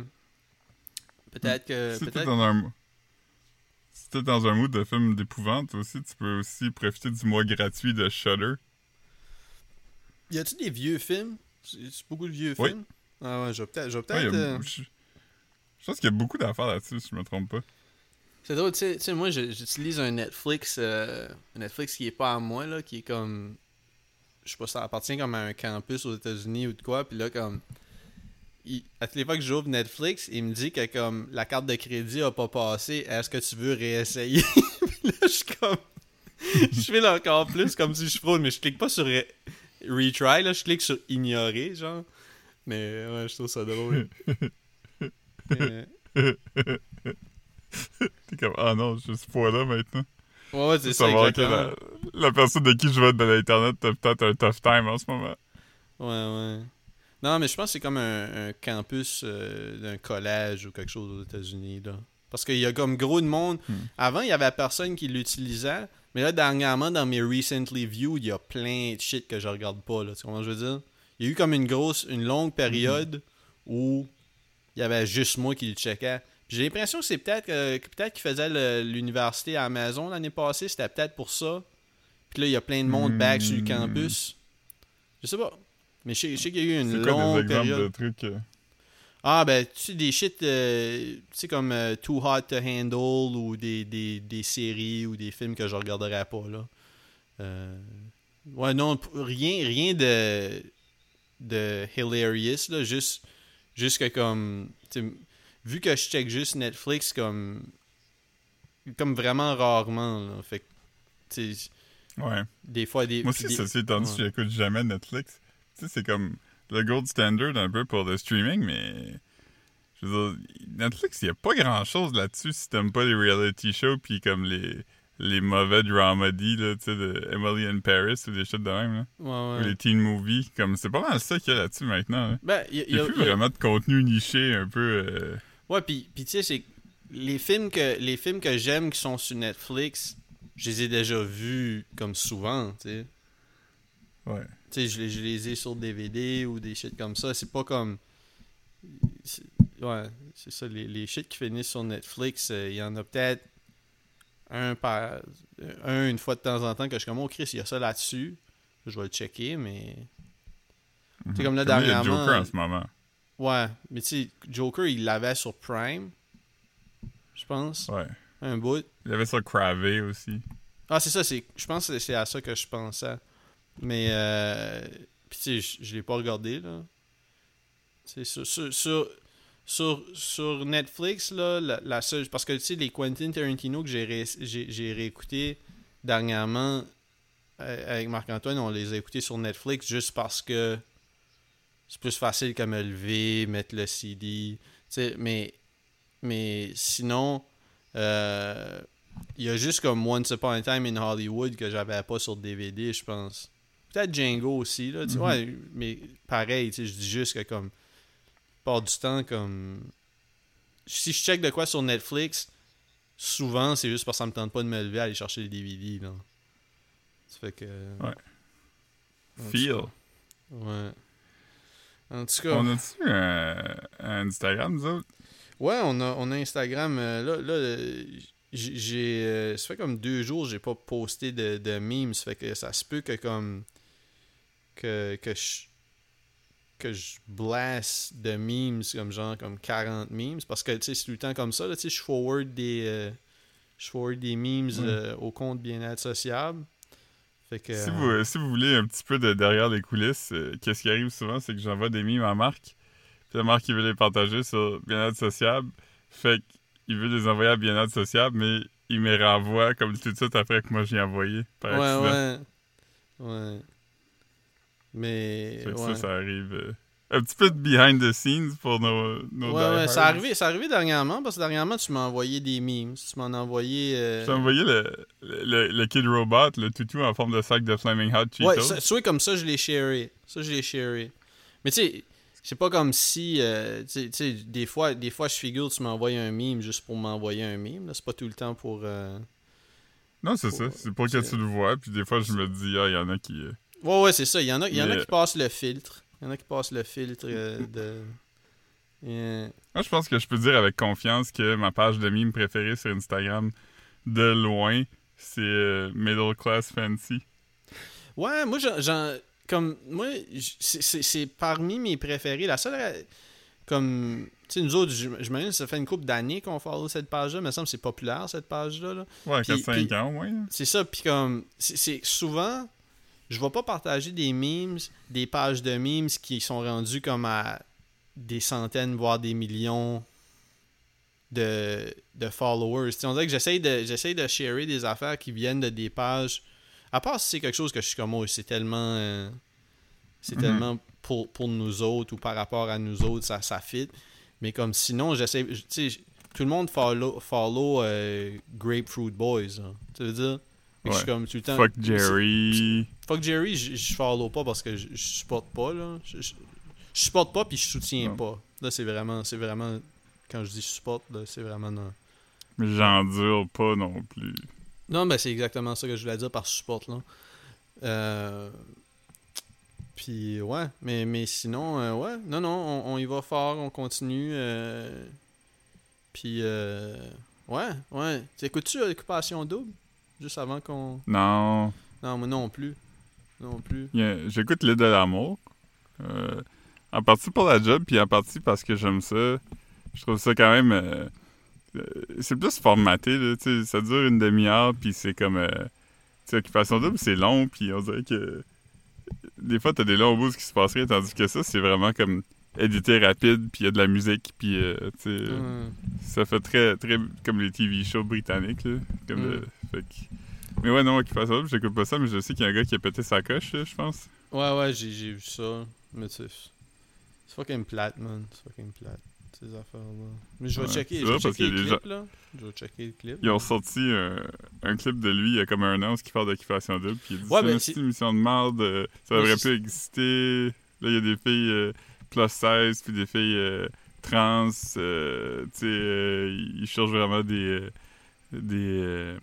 Peut-être que. Peut-être. dans un... Si t'es dans un mood de film d'épouvante aussi, tu peux aussi profiter du mois gratuit de Shudder. Y a-tu des vieux films? C'est beaucoup de vieux Oui. films? Ah ouais, je vais peut-être. Ouais, euh, je... je pense qu'il y a beaucoup d'affaires là-dessus, si je me trompe pas. C'est drôle, tu sais, moi j'utilise un Netflix, euh, un Netflix qui est pas à moi, là, qui est comme, je sais pas, ça appartient comme à un campus aux États-Unis ou de quoi, puis là, comme, il- à toutes les fois que j'ouvre Netflix, il me dit que comme la carte de crédit a pas passé, est-ce que tu veux réessayer? puis là, je suis comme, je fais encore plus comme si je fraude, mais je clique pas sur re- retry, là, je clique sur ignorer, genre. Mais ouais, je trouve ça drôle. T'es comme, ah non, je suis pas là maintenant. ouais, ouais, c'est ça, Savoir que exactement. la, la personne de qui je vais être de l'Internet t'as peut-être un tough time en ce moment. Ouais, ouais. Non, mais je pense que c'est comme un, un campus euh, d'un collège ou quelque chose aux États-Unis, là. Parce qu'il y a comme gros de monde. Hmm. Avant, il y avait personne qui l'utilisait. Mais là, dernièrement, dans mes recently viewed, il y a plein de shit que je regarde pas, là. Tu comprends ce que je veux dire? Il y a eu comme une grosse, une longue période où il y avait juste moi qui le checkais. J'ai l'impression que c'est peut-être peut-être qu'il faisait l'université à la maison l'année passée. C'était peut-être pour ça. Puis là, il y a plein de monde back sur le Hmm. campus. Je sais pas. Mais je sais, je sais qu'il y a eu une quoi des longue exemples période. de trucs euh, Ah, ben, tu sais, des shit, euh, tu sais, comme euh, Too Hot to Handle ou des, des, des séries ou des films que je regarderais pas, là. Ouais, non, rien, rien de, de hilarious, là, juste, juste que comme, vu que je check juste Netflix comme, comme vraiment rarement, là, fait que, Ouais. des fois, des... Moi aussi, des- ceci étant dit, ouais. j'écoute jamais Netflix. Tu sais, c'est comme le gold standard un peu pour le streaming, mais. Je veux dire, Netflix, il n'y a pas grand chose là-dessus si t'aimes pas les reality shows puis comme les, les mauvais dramedy, là, tu sais, de Emily in Paris ou des shit de même, là. Ouais, Ou ouais. les teen movies. Comme, c'est pas mal ça qu'il y a là-dessus maintenant, là. Ben, il y a- plus vraiment de contenu niché un peu. euh, Ouais, puis puis tu sais, c'est les films que les films que j'aime qui sont sur Netflix, je les ai déjà vus comme souvent, tu sais. Ouais. Tu sais, je, les- je les ai sur DVD ou des shit comme ça. C'est pas comme. Ouais, c'est ça. Les, les shit qui finissent sur Netflix, euh, il y en a peut-être un par. Un une fois de temps en temps que je suis comme, oh Chris, il y a ça là-dessus. Je vais le checker, mais. Mhm. comme là, il y a dernièrement, Joker en ce moment. Ouais, mais tu sais, Joker, il l'avait sur Prime. Je pense. Ouais. Un bout. Il avait ça Cravé aussi. Ah, c'est ça, c'est, je pense que c'est à ça que je pensais. Mais, euh, puis tu sais, je, l'ai pas regardé, là. Tu sais, sur, sur, sur, sur, sur Netflix, là, la, la seule, parce que tu sais, les Quentin Tarantino que j'ai, ré, j'ai, j'ai réécouté dernièrement euh, avec Marc-Antoine, on les a écoutés sur Netflix juste parce que c'est plus facile que me lever, mettre le CD, mais, mais sinon, euh, il y a juste comme Once Upon a Time in Hollywood que j'avais pas sur DVD, je pense. Peut-être Django aussi, là. Ouais, mais pareil, je dis juste que comme. Part du temps, comme. Si je check de quoi sur Netflix, souvent c'est juste parce que ça me tente pas de me lever à aller chercher les DVD, là. Ça fait que. Ouais. En Feel. Ouais. En tout cas. On a-tu un, un Instagram, nous autres? Ouais, on a, on a Instagram. euh, là, là euh, j'ai. euh, ça fait comme deux jours j'ai pas posté de, de memes. Ça fait que ça se peut que comme. Que, que je. Que je blast de memes comme genre comme 40 memes. Parce que tu sais, c'est tout le temps comme ça. Là, tu sais, je forward des. euh, je forward des memes Ouais. euh, au compte bien-être sociable. Fait que. Si euh, vous, si vous voulez un petit peu de derrière les coulisses, euh, qu'est-ce qui arrive souvent, c'est que j'envoie des mimes à Marc. Puis la Marc, il veut les partager sur Bien-être sociable. Fait qu'il veut les envoyer à Bien-être sociable, mais il me renvoie comme tout de suite après que moi j'ai envoyé. Par Ouais, accident. ouais. Ouais. Mais. Ouais. ça, ça arrive. euh, un petit peu de behind the scenes pour nos, nos Ouais, ouais, ça arrivé, ça arrivé dernièrement parce que dernièrement tu m'as envoyé des memes. Tu m'en as envoyé. euh, Je t'ai envoyé le, le, le Kid Robot, le toutou en forme de sac de Flaming Hot Cheetos. Ouais, ça, soit comme ça, je l'ai sharé. Ça, je l'ai sharé. Mais tu sais, c'est pas comme si. euh, tu sais- tu des fois, des fois, je figure, tu m'envoies un meme juste pour m'envoyer un meme. C'est pas tout le temps pour. euh, Non, c'est ça. C'est pour que tu le vois. Puis des fois, je me dis, ah, il y en a qui, Ouais, ouais, c'est ça. Il y en a, il y en a Mais- qui passent le filtre. Il y en a qui passent le filtre euh, de. Moi, je pense que je peux dire avec confiance que ma page de mime préférée sur Instagram, de loin, c'est euh, Middle Class Fancy. Ouais, moi, j'en-. Comme. Moi, c'est- parmi mes préférés. La seule. Comme. Tu sais, nous autres, j'im- j'imagine que ça fait une couple d'années qu'on follow cette page-là. Il me semble que c'est populaire, cette page-là. là. Ouais, Puis- 4-5 puis- ans là. C'est ça, puis comme. C'est souvent. Je vais pas partager des memes, des pages de memes qui sont rendus comme à des centaines, voire des millions de, de followers. Tu sais, on dirait que j'essaye de, j'essaye de sharer des affaires qui viennent de des pages. À part si c'est quelque chose que je suis comme, oh, c'est tellement. euh, c'est Mhm. tellement pour, pour nous autres ou par rapport à nous autres, ça, ça fit. Mais comme sinon, j'essaie. Tu sais, tout le monde follow, follow euh, Grapefruit Boys. hein. Tu veux dire? Fait que Je suis comme tout le temps. Fuck Jerry. Fuck Jerry, je follow pas parce que je, supporte pas là. Je, supporte pas puis je soutiens Non. pas. Là c'est vraiment c'est vraiment quand je dis supporte là, c'est vraiment non. Mais j'endure pas non plus. Non mais c'est exactement ça que je voulais dire par support là. Euh, puis ouais, mais mais sinon euh, ouais, non non, on, on y va fort, on continue euh, puis euh, ouais, ouais. T'écoutes-tu Occupation double? Juste avant qu'on Non. Non, moi non plus. Non plus. J'écoute l'île de l'amour. Euh, en partie pour la job, puis en partie parce que j'aime ça. Je trouve ça quand même. euh, euh, c'est plus formaté, là, tu sais, Ça dure une demi-heure, puis c'est comme. euh, Occupation double, c'est long, puis on dirait que. Des fois, t'as des longs bouts qui se passeraient, tandis que ça, c'est vraiment comme édité rapide, puis il y a de la musique, puis euh, tu sais, Ouais. ça fait très, très comme les TV shows britanniques, là. Comme Mm. le- fait que- Mais ouais, non, Occupation double, j'écoute pas ça, mais je sais qu'il y a un gars qui a pété sa coche, je pense. Ouais, ouais, j'ai, vu ça. Mais tu sais, c'est fucking plate, man. C'est fucking plate, ces affaires-là. Mais je vais Ouais, checker, je vais checker le clip, là. Je vais checker le clip. Ils ont sorti un, un clip de lui il y a comme un an où il parle d'occupation double. Puis il dit Ouais, c'est ben, une c'est- petite émission de merde, euh, ça devrait plus exister. Là, il y a des filles euh, plus 16 puis des filles euh, trans. euh, tu sais, euh, ils cherchent vraiment des. euh, des.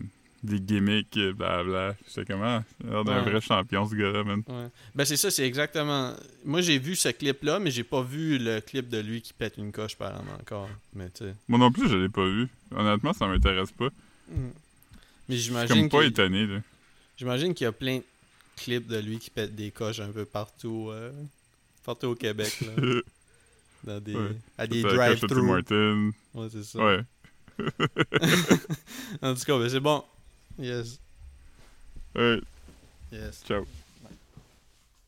Euh, des gimmicks, euh, blablabla. J'étais comment? Il a l'air d'un Ouais. vrai champion, ce gars-là, man. Ouais. Ben c'est ça, c'est exactement. Moi j'ai vu ce clip-là, mais j'ai pas vu le clip de lui qui pète une coche apparemment encore. Mais tu sais. Moi non plus, je l'ai pas vu. Honnêtement, ça m'intéresse pas. Mais Je suis j'imagine comme pas étonné, là. j'imagine qu'il y a plein de clips de lui qui pète des coches un peu partout, euh, partout au Québec là, dans des, Ouais. à des drive-thru. Ouais, c'est ça. Ouais. en tout cas, ben c'est bon. Yes. Ouais. Yes. Ciao.